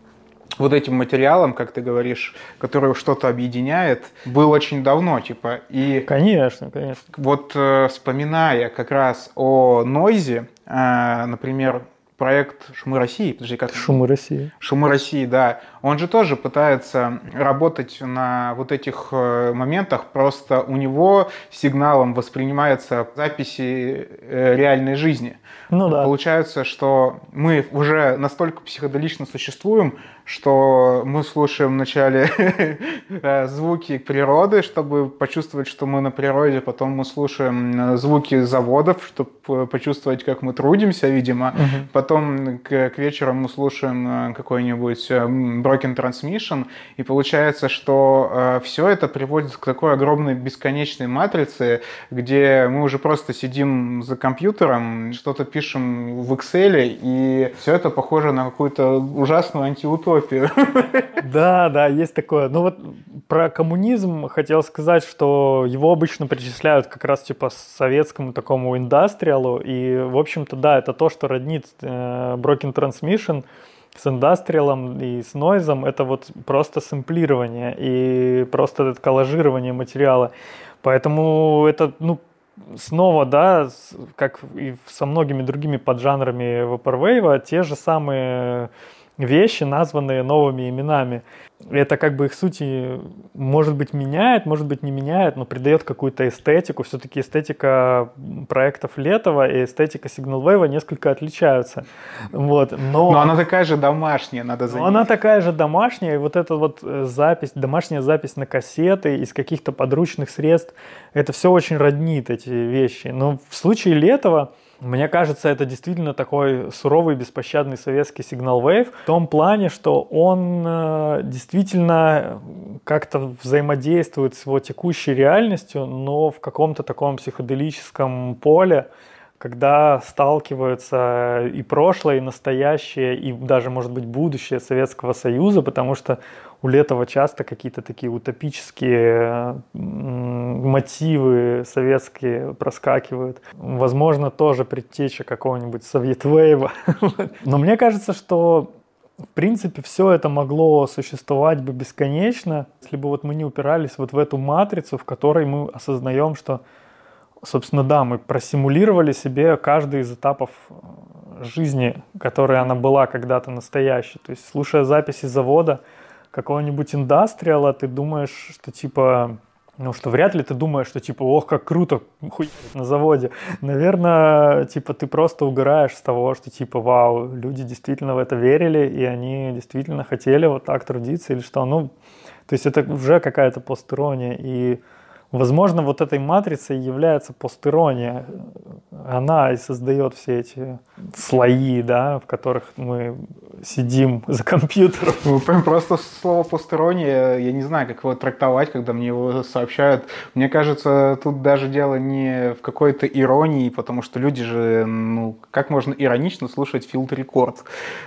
вот этим материалом, как ты говоришь, который что-то объединяет, был очень давно, типа, и... Конечно, конечно. Вот вспоминая как раз о Нойзе, например, проект «Шумы России». Подожди, как? «Шумы России». «Шумы России», да. Он же тоже пытается работать на вот этих э, моментах, просто у него сигналом воспринимаются записи э, реальной жизни. Ну да. Получается, что мы уже настолько психоделично существуем, что мы слушаем вначале *laughs* э, звуки природы, чтобы почувствовать, что мы на природе, потом мы слушаем звуки заводов, чтобы почувствовать, как мы трудимся, видимо, угу. потом к, к вечеру мы слушаем какой-нибудь Broken Transmission, и получается, что э, все это приводит к такой огромной бесконечной матрице, где мы уже просто сидим за компьютером, что-то пишем в Excel, и все это похоже на какую-то ужасную антиутопию. *laughs* Да, да, есть такое. Ну вот про коммунизм хотел сказать, что его обычно причисляют как раз типа советскому такому индастриалу, и, в общем-то, да, это то, что роднит э, Broken Transmission, с индастриалом и с нойзом это вот просто сэмплирование и просто коллажирование материала. Поэтому это, ну, снова, да, как и со многими другими поджанрами Vaporwave, те же самые вещи, названные новыми именами. Это как бы их сути, может быть, меняет, может быть, не меняет, но придает какую-то эстетику. Все-таки эстетика проектов Летова и эстетика Signal Wave несколько отличаются. Вот, но... но она такая же домашняя, надо заметить. Она такая же домашняя, и вот эта вот э, запись, домашняя запись на кассеты из каких-то подручных средств, это все очень роднит эти вещи. Но в случае Летова мне кажется, это действительно такой суровый, беспощадный советский сигнал Wave в том плане, что он э, действительно как-то взаимодействует с его текущей реальностью, но в каком-то таком психоделическом поле, когда сталкиваются и прошлое, и настоящее, и даже, может быть, будущее Советского Союза, потому что у Летова часто какие-то такие утопические мотивы советские проскакивают. Возможно, тоже предтеча какого-нибудь Советвейва. *laughs* Но мне кажется, что в принципе, все это могло существовать бы бесконечно, если бы вот мы не упирались вот в эту матрицу, в которой мы осознаем, что, собственно, да, мы просимулировали себе каждый из этапов э, жизни, которая она была когда-то настоящей. То есть, слушая записи завода какого-нибудь индастриала, ты думаешь, что типа ну, что вряд ли ты думаешь, что типа, ох, как круто, хуй на заводе. Наверное, типа, ты просто угораешь с того, что типа, вау, люди действительно в это верили, и они действительно хотели вот так трудиться или что. Ну, то есть это уже какая-то постирония. И Возможно, вот этой матрицей является постерония. Она и создает все эти слои, да, в которых мы сидим *laughs* за компьютером. Ну, просто слово постирония, я не знаю, как его трактовать, когда мне его сообщают. Мне кажется, тут даже дело не в какой-то иронии, потому что люди же, ну, как можно иронично слушать field record?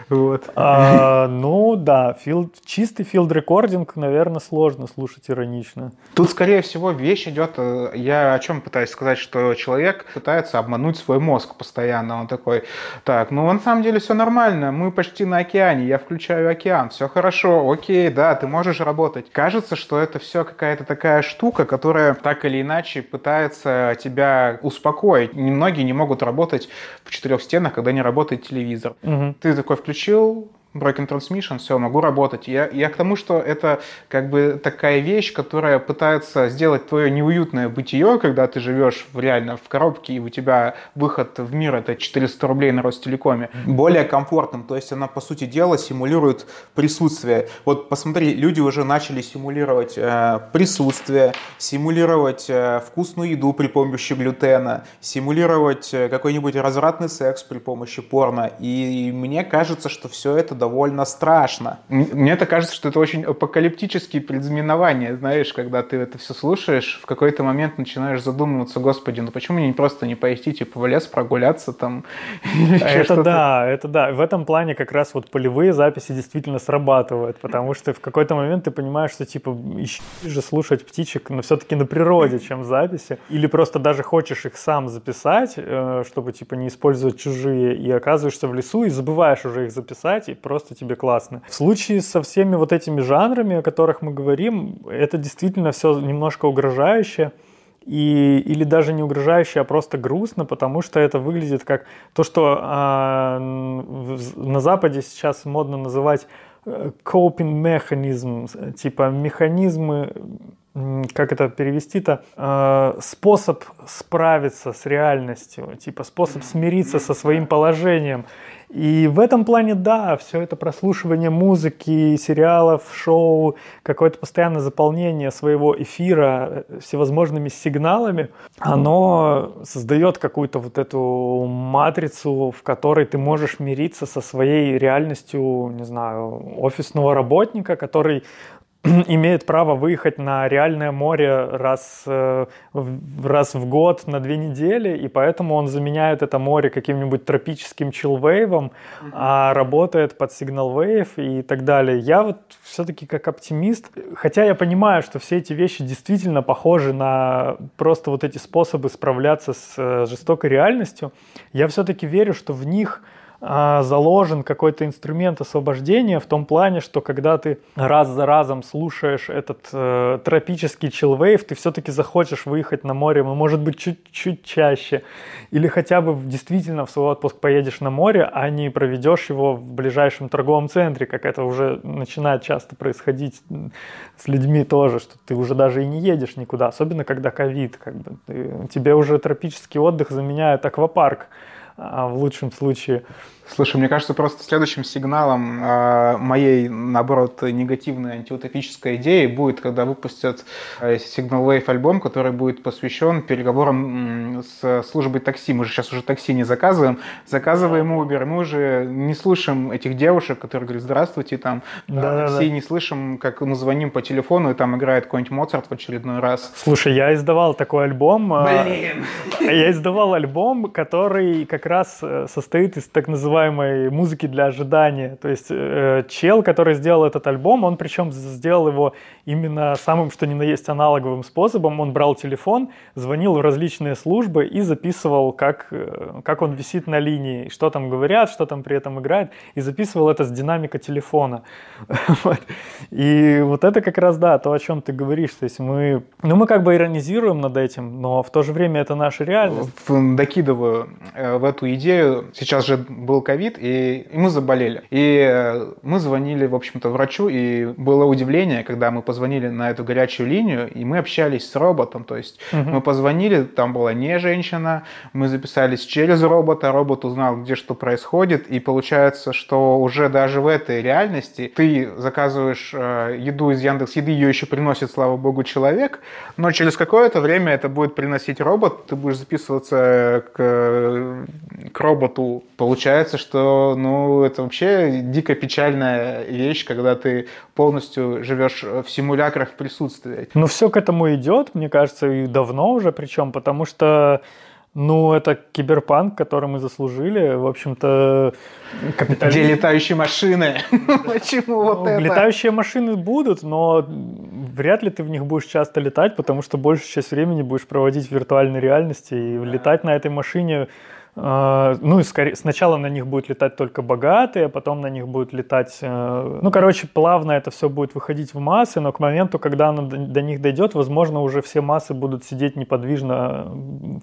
Вот. А, ну, да, field, чистый field recording, наверное, сложно слушать иронично. Тут, скорее всего, вещь речь идет, э, я о чем пытаюсь сказать, что человек пытается обмануть свой мозг постоянно. Он такой, так, ну на самом деле все нормально, мы почти на океане, я включаю океан, все хорошо, окей, да, ты можешь работать. Кажется, что это все какая-то такая штука, которая так или иначе пытается тебя успокоить. Немногие не могут работать в четырех стенах, когда не работает телевизор. Угу. Ты такой включил, Broken Transmission, все, могу работать. Я, я к тому, что это как бы такая вещь, которая пытается сделать твое неуютное бытие, когда ты живешь в, реально в коробке, и у тебя выход в мир это 400 рублей на Ростелекоме, более комфортным. То есть она, по сути дела, симулирует присутствие. Вот посмотри, люди уже начали симулировать э, присутствие, симулировать э, вкусную еду при помощи глютена, симулировать э, какой-нибудь развратный секс при помощи порно. И, и мне кажется, что все это довольно страшно. Мне это кажется, что это очень апокалиптические предзнаменования, знаешь, когда ты это все слушаешь, в какой-то момент начинаешь задумываться, господи, ну почему мне просто не пойти, типа, в лес прогуляться там? *laughs* Это да, это да. В этом плане как раз вот полевые записи действительно срабатывают, потому что в какой-то момент ты понимаешь, что, типа, ищи же слушать птичек, но все-таки на природе, чем записи. Или просто даже хочешь их сам записать, э, чтобы, типа, не использовать чужие, и оказываешься в лесу, и забываешь уже их записать, и просто просто тебе классно. В случае со всеми вот этими жанрами, о которых мы говорим, это действительно все немножко угрожающе. И, или даже не угрожающе, а просто грустно, потому что это выглядит как то, что а, на Западе сейчас модно называть э, coping mechanism, типа механизмы как это перевести-то, э, способ справиться с реальностью, типа способ смириться со своим положением. И в этом плане, да, все это прослушивание музыки, сериалов, шоу, какое-то постоянное заполнение своего эфира э, всевозможными сигналами, оно создает какую-то вот эту матрицу, в которой ты можешь мириться со своей реальностью, не знаю, офисного работника, который *clears throat* имеет право выехать на реальное море раз, э, раз в год на две недели, и поэтому он заменяет это море каким-нибудь тропическим чилвейвом, mm-hmm. а работает под сигнал вейв и так далее. Я вот все-таки как оптимист, хотя я понимаю, что все эти вещи действительно похожи на просто вот эти способы справляться с э, жестокой реальностью, я все-таки верю, что в них заложен какой-то инструмент освобождения в том плане, что когда ты раз за разом слушаешь этот э, тропический чилвейв, ты все-таки захочешь выехать на море, ну, может быть, чуть-чуть чаще. Или хотя бы действительно в свой отпуск поедешь на море, а не проведешь его в ближайшем торговом центре, как это уже начинает часто происходить с людьми тоже, что ты уже даже и не едешь никуда, особенно когда ковид, как бы, ты, тебе уже тропический отдых заменяет аквапарк а в лучшем случае. Слушай, мне кажется, просто следующим сигналом э, моей, наоборот, негативной антиутопической идеи будет, когда выпустят э, Signal Wave альбом, который будет посвящен переговорам с службой такси. Мы же сейчас уже такси не заказываем, заказываем Uber. Мы уже не слышим этих девушек, которые говорят, здравствуйте, там, да, да, такси, да. не слышим, как мы звоним по телефону, и там играет какой-нибудь Моцарт в очередной раз. Слушай, я издавал такой альбом. А, Блин! *laughs* Я издавал альбом, который как раз э, состоит из так называемых называемой музыки для ожидания. То есть э, чел, который сделал этот альбом, он причем сделал его именно самым, что ни на есть, аналоговым способом. Он брал телефон, звонил в различные службы и записывал, как, э, как он висит на линии, что там говорят, что там при этом играет, и записывал это с динамика телефона. *laughs* И вот это как раз, да, то, о чем ты говоришь. То есть мы, ну, мы как бы иронизируем над этим, но в то же время это наша реальность. Докидываю э, в эту идею. Сейчас же был ковид, и, и мы заболели. И э, мы звонили, в общем-то, врачу, и было удивление, когда мы позвонили на эту горячую линию, и мы общались с роботом. То есть угу. мы позвонили, там была не женщина, мы записались через робота, робот узнал, где что происходит, и получается, что уже даже в этой реальности ты заказываешь э, еду из Яндекс Еды, ее еще приносит, слава богу, человек, но через какое-то время это будет приносить робот, ты будешь записываться к, к роботу. Получается, что ну, это вообще дико печальная вещь, когда ты полностью живешь в симулякрах присутствия. Ну, все к этому идет, мне кажется, и давно уже причем, потому что ну, это киберпанк, который мы заслужили. В общем-то, капитализм... Где летающие машины? *laughs* Почему вот ну, это? Летающие машины будут, но вряд ли ты в них будешь часто летать, потому что большую часть времени будешь проводить в виртуальной реальности. И летать на этой машине ну, и скорее, сначала на них будет летать только богатые, а потом на них будет летать... Э, ну, короче, плавно это все будет выходить в массы, но к моменту, когда оно до них дойдет, возможно, уже все массы будут сидеть неподвижно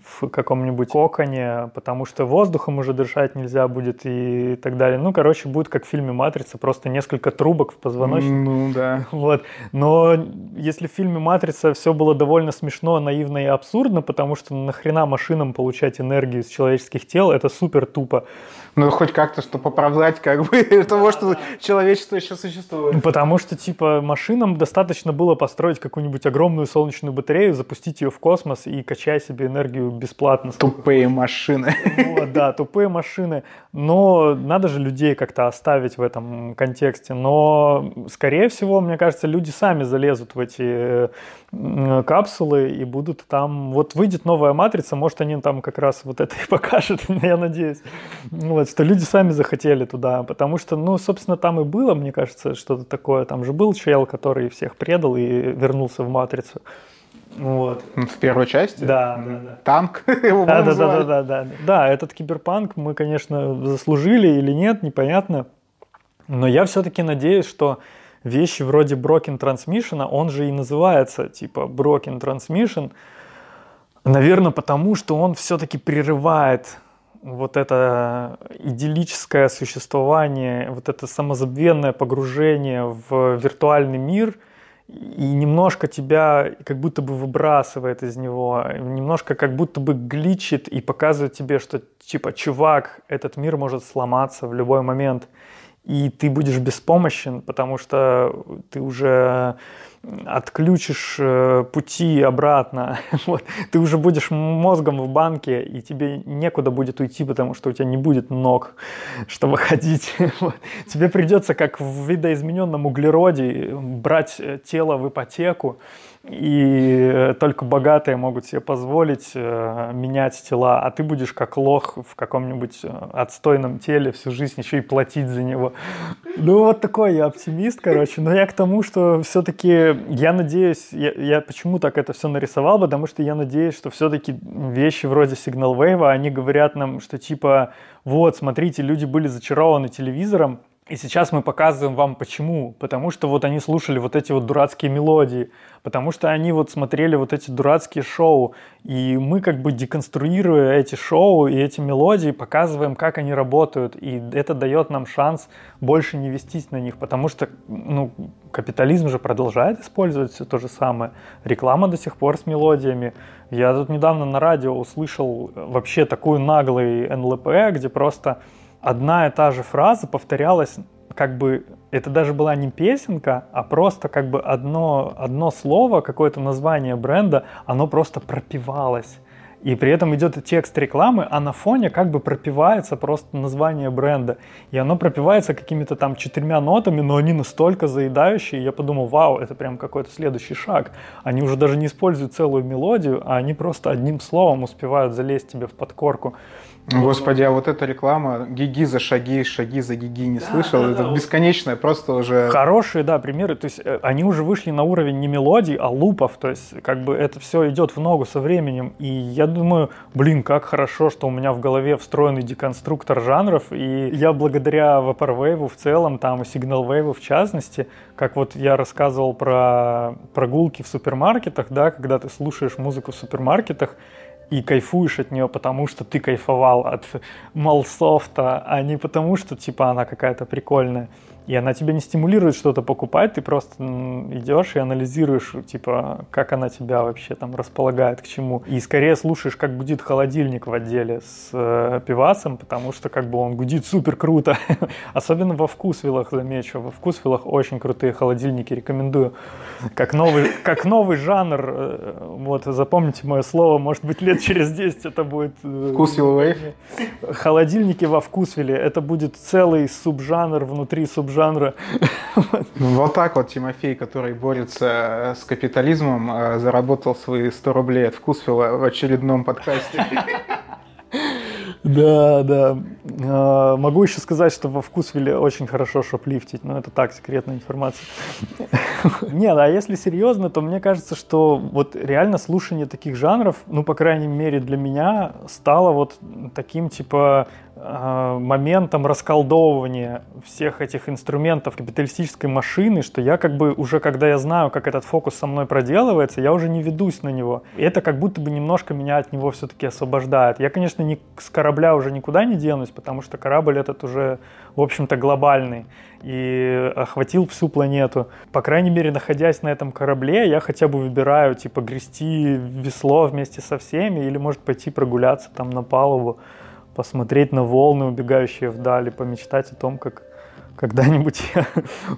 в каком-нибудь коконе, потому что воздухом уже дышать нельзя будет и так далее. Ну, короче, будет как в фильме «Матрица», просто несколько трубок в позвоночнике. Ну, да. Вот. Но если в фильме «Матрица» все было довольно смешно, наивно и абсурдно, потому что нахрена машинам получать энергию из человеческих тел, это супер тупо. Ну, хоть как-то, что поправлять как бы *laughs* того, что человечество еще существует. Потому что, типа, машинам достаточно было построить какую-нибудь огромную солнечную батарею, запустить ее в космос и качать себе энергию бесплатно. Тупые машины. Вот, да, тупые машины. Но надо же людей как-то оставить в этом контексте. Но, скорее всего, мне кажется, люди сами залезут в эти капсулы и будут там... Вот выйдет новая матрица, может, они там как раз вот это и *laughs* покажут, я надеюсь. Вот, что люди сами захотели туда, потому что, ну, собственно, там и было, мне кажется, что-то такое. Там же был чел, который всех предал и вернулся в матрицу. Вот. В первой части? Да, да, да. Танк *laughs* его да, да, да, да, да, да. Да, этот киберпанк мы, конечно, заслужили или нет, непонятно. Но я все-таки надеюсь, что вещи вроде Broken Transmission, он же и называется типа Broken Transmission, наверное, потому что он все-таки прерывает вот это идиллическое существование, вот это самозабвенное погружение в виртуальный мир и немножко тебя как будто бы выбрасывает из него, немножко как будто бы гличит и показывает тебе, что типа, чувак, этот мир может сломаться в любой момент и ты будешь беспомощен, потому что ты уже отключишь э, пути обратно, *laughs* вот, ты уже будешь мозгом в банке, и тебе некуда будет уйти, потому что у тебя не будет ног, чтобы ходить. *laughs* Вот. Тебе придется, как в видоизмененном углероде, брать э, тело в ипотеку, и э, только богатые могут себе позволить э, менять тела, а ты будешь как лох в каком-нибудь э, отстойном теле всю жизнь еще и платить за него. Ну вот такой я оптимист, короче. Но я к тому, что все-таки я надеюсь, я, я почему так это все нарисовал, потому что я надеюсь, что все-таки вещи вроде Signal Wave, они говорят нам, что типа вот, смотрите, люди были зачарованы телевизором, и сейчас мы показываем вам почему. Потому что вот они слушали вот эти вот дурацкие мелодии, потому что они вот смотрели вот эти дурацкие шоу. И мы как бы деконструируя эти шоу и эти мелодии, показываем, как они работают. И это дает нам шанс больше не вестись на них, потому что ну, капитализм же продолжает использовать все то же самое. Реклама до сих пор с мелодиями. Я тут недавно на радио услышал вообще такой наглый НЛП, где просто одна и та же фраза повторялась, как бы это даже была не песенка, а просто как бы одно, одно слово, какое-то название бренда, оно просто пропивалось. И при этом идет текст рекламы, а на фоне как бы пропивается просто название бренда. И оно пропивается какими-то там четырьмя нотами, но они настолько заедающие. Я подумал, вау, это прям какой-то следующий шаг. Они уже даже не используют целую мелодию, а они просто одним словом успевают залезть тебе в подкорку. Господи, а вот эта реклама «Гиги за шаги, шаги за гиги» не слышал? Это бесконечное, просто уже... Хорошие, да, примеры. То есть э, они уже вышли на уровень не мелодий, а лупов. То есть как бы это все идет в ногу со временем. И я думаю, блин, как хорошо, что у меня в голове встроенный деконструктор жанров. И я благодаря Vaporwave в целом, там и Signal Wave в частности, как вот я рассказывал про прогулки в супермаркетах, да, когда ты слушаешь музыку в супермаркетах, и кайфуешь от нее, потому что ты кайфовал от Малсофта, а не потому что, типа, она какая-то прикольная и она тебя не стимулирует что-то покупать, ты просто идешь и анализируешь, типа, как она тебя вообще там располагает к чему. И скорее слушаешь, как гудит холодильник в отделе с э, пивасом, потому что как бы он гудит супер круто. *laughs* Особенно во вкусвиллах, замечу. Во вкусвиллах очень крутые холодильники, рекомендую. Как новый, как новый жанр, э, вот, запомните мое слово, может быть, лет через 10 это будет... Э, Вкусвилл Холодильники во вкусвилле, это будет целый субжанр внутри субжанра жанра. Ну, вот так вот Тимофей, который борется э, с капитализмом, э, заработал свои 100 рублей от Вкусвилла в очередном подкасте. *laughs* Да, да. А, могу еще сказать, что во вкусвилле очень хорошо шоплифтить, но это так, секретная информация. *laughs* Нет, а если серьезно, то мне кажется, что вот реально слушание таких жанров, ну, по крайней мере, для меня стало вот таким, типа, а, моментом расколдовывания всех этих инструментов капиталистической машины, что я как бы уже, когда я знаю, как этот фокус со мной проделывается, я уже не ведусь на него. И это как будто бы немножко меня от него все-таки освобождает. Я, конечно, не, с корабля уже никуда не денусь, потому что корабль этот уже, в общем-то, глобальный и охватил всю планету. По крайней мере, находясь на этом корабле, я хотя бы выбираю, типа, грести весло вместе со всеми или, может, пойти прогуляться там на палубу посмотреть на волны, убегающие вдали, помечтать о том, как когда-нибудь *laughs* я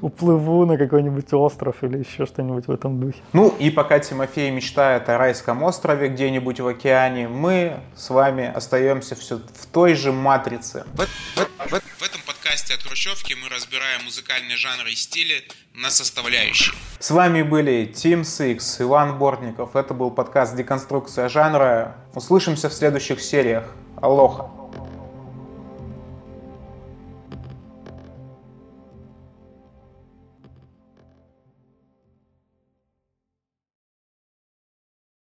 уплыву на какой-нибудь остров или еще что-нибудь в этом духе. Ну и пока Тимофей мечтает о райском острове где-нибудь в океане, мы с вами остаемся все в той же матрице. В, в, в, в этом подкасте от Хрущевки мы разбираем музыкальные жанры и стили на составляющие. С вами были Team Six, Иван Бортников. Это был подкаст «Деконструкция жанра». Услышимся в следующих сериях. Алоха!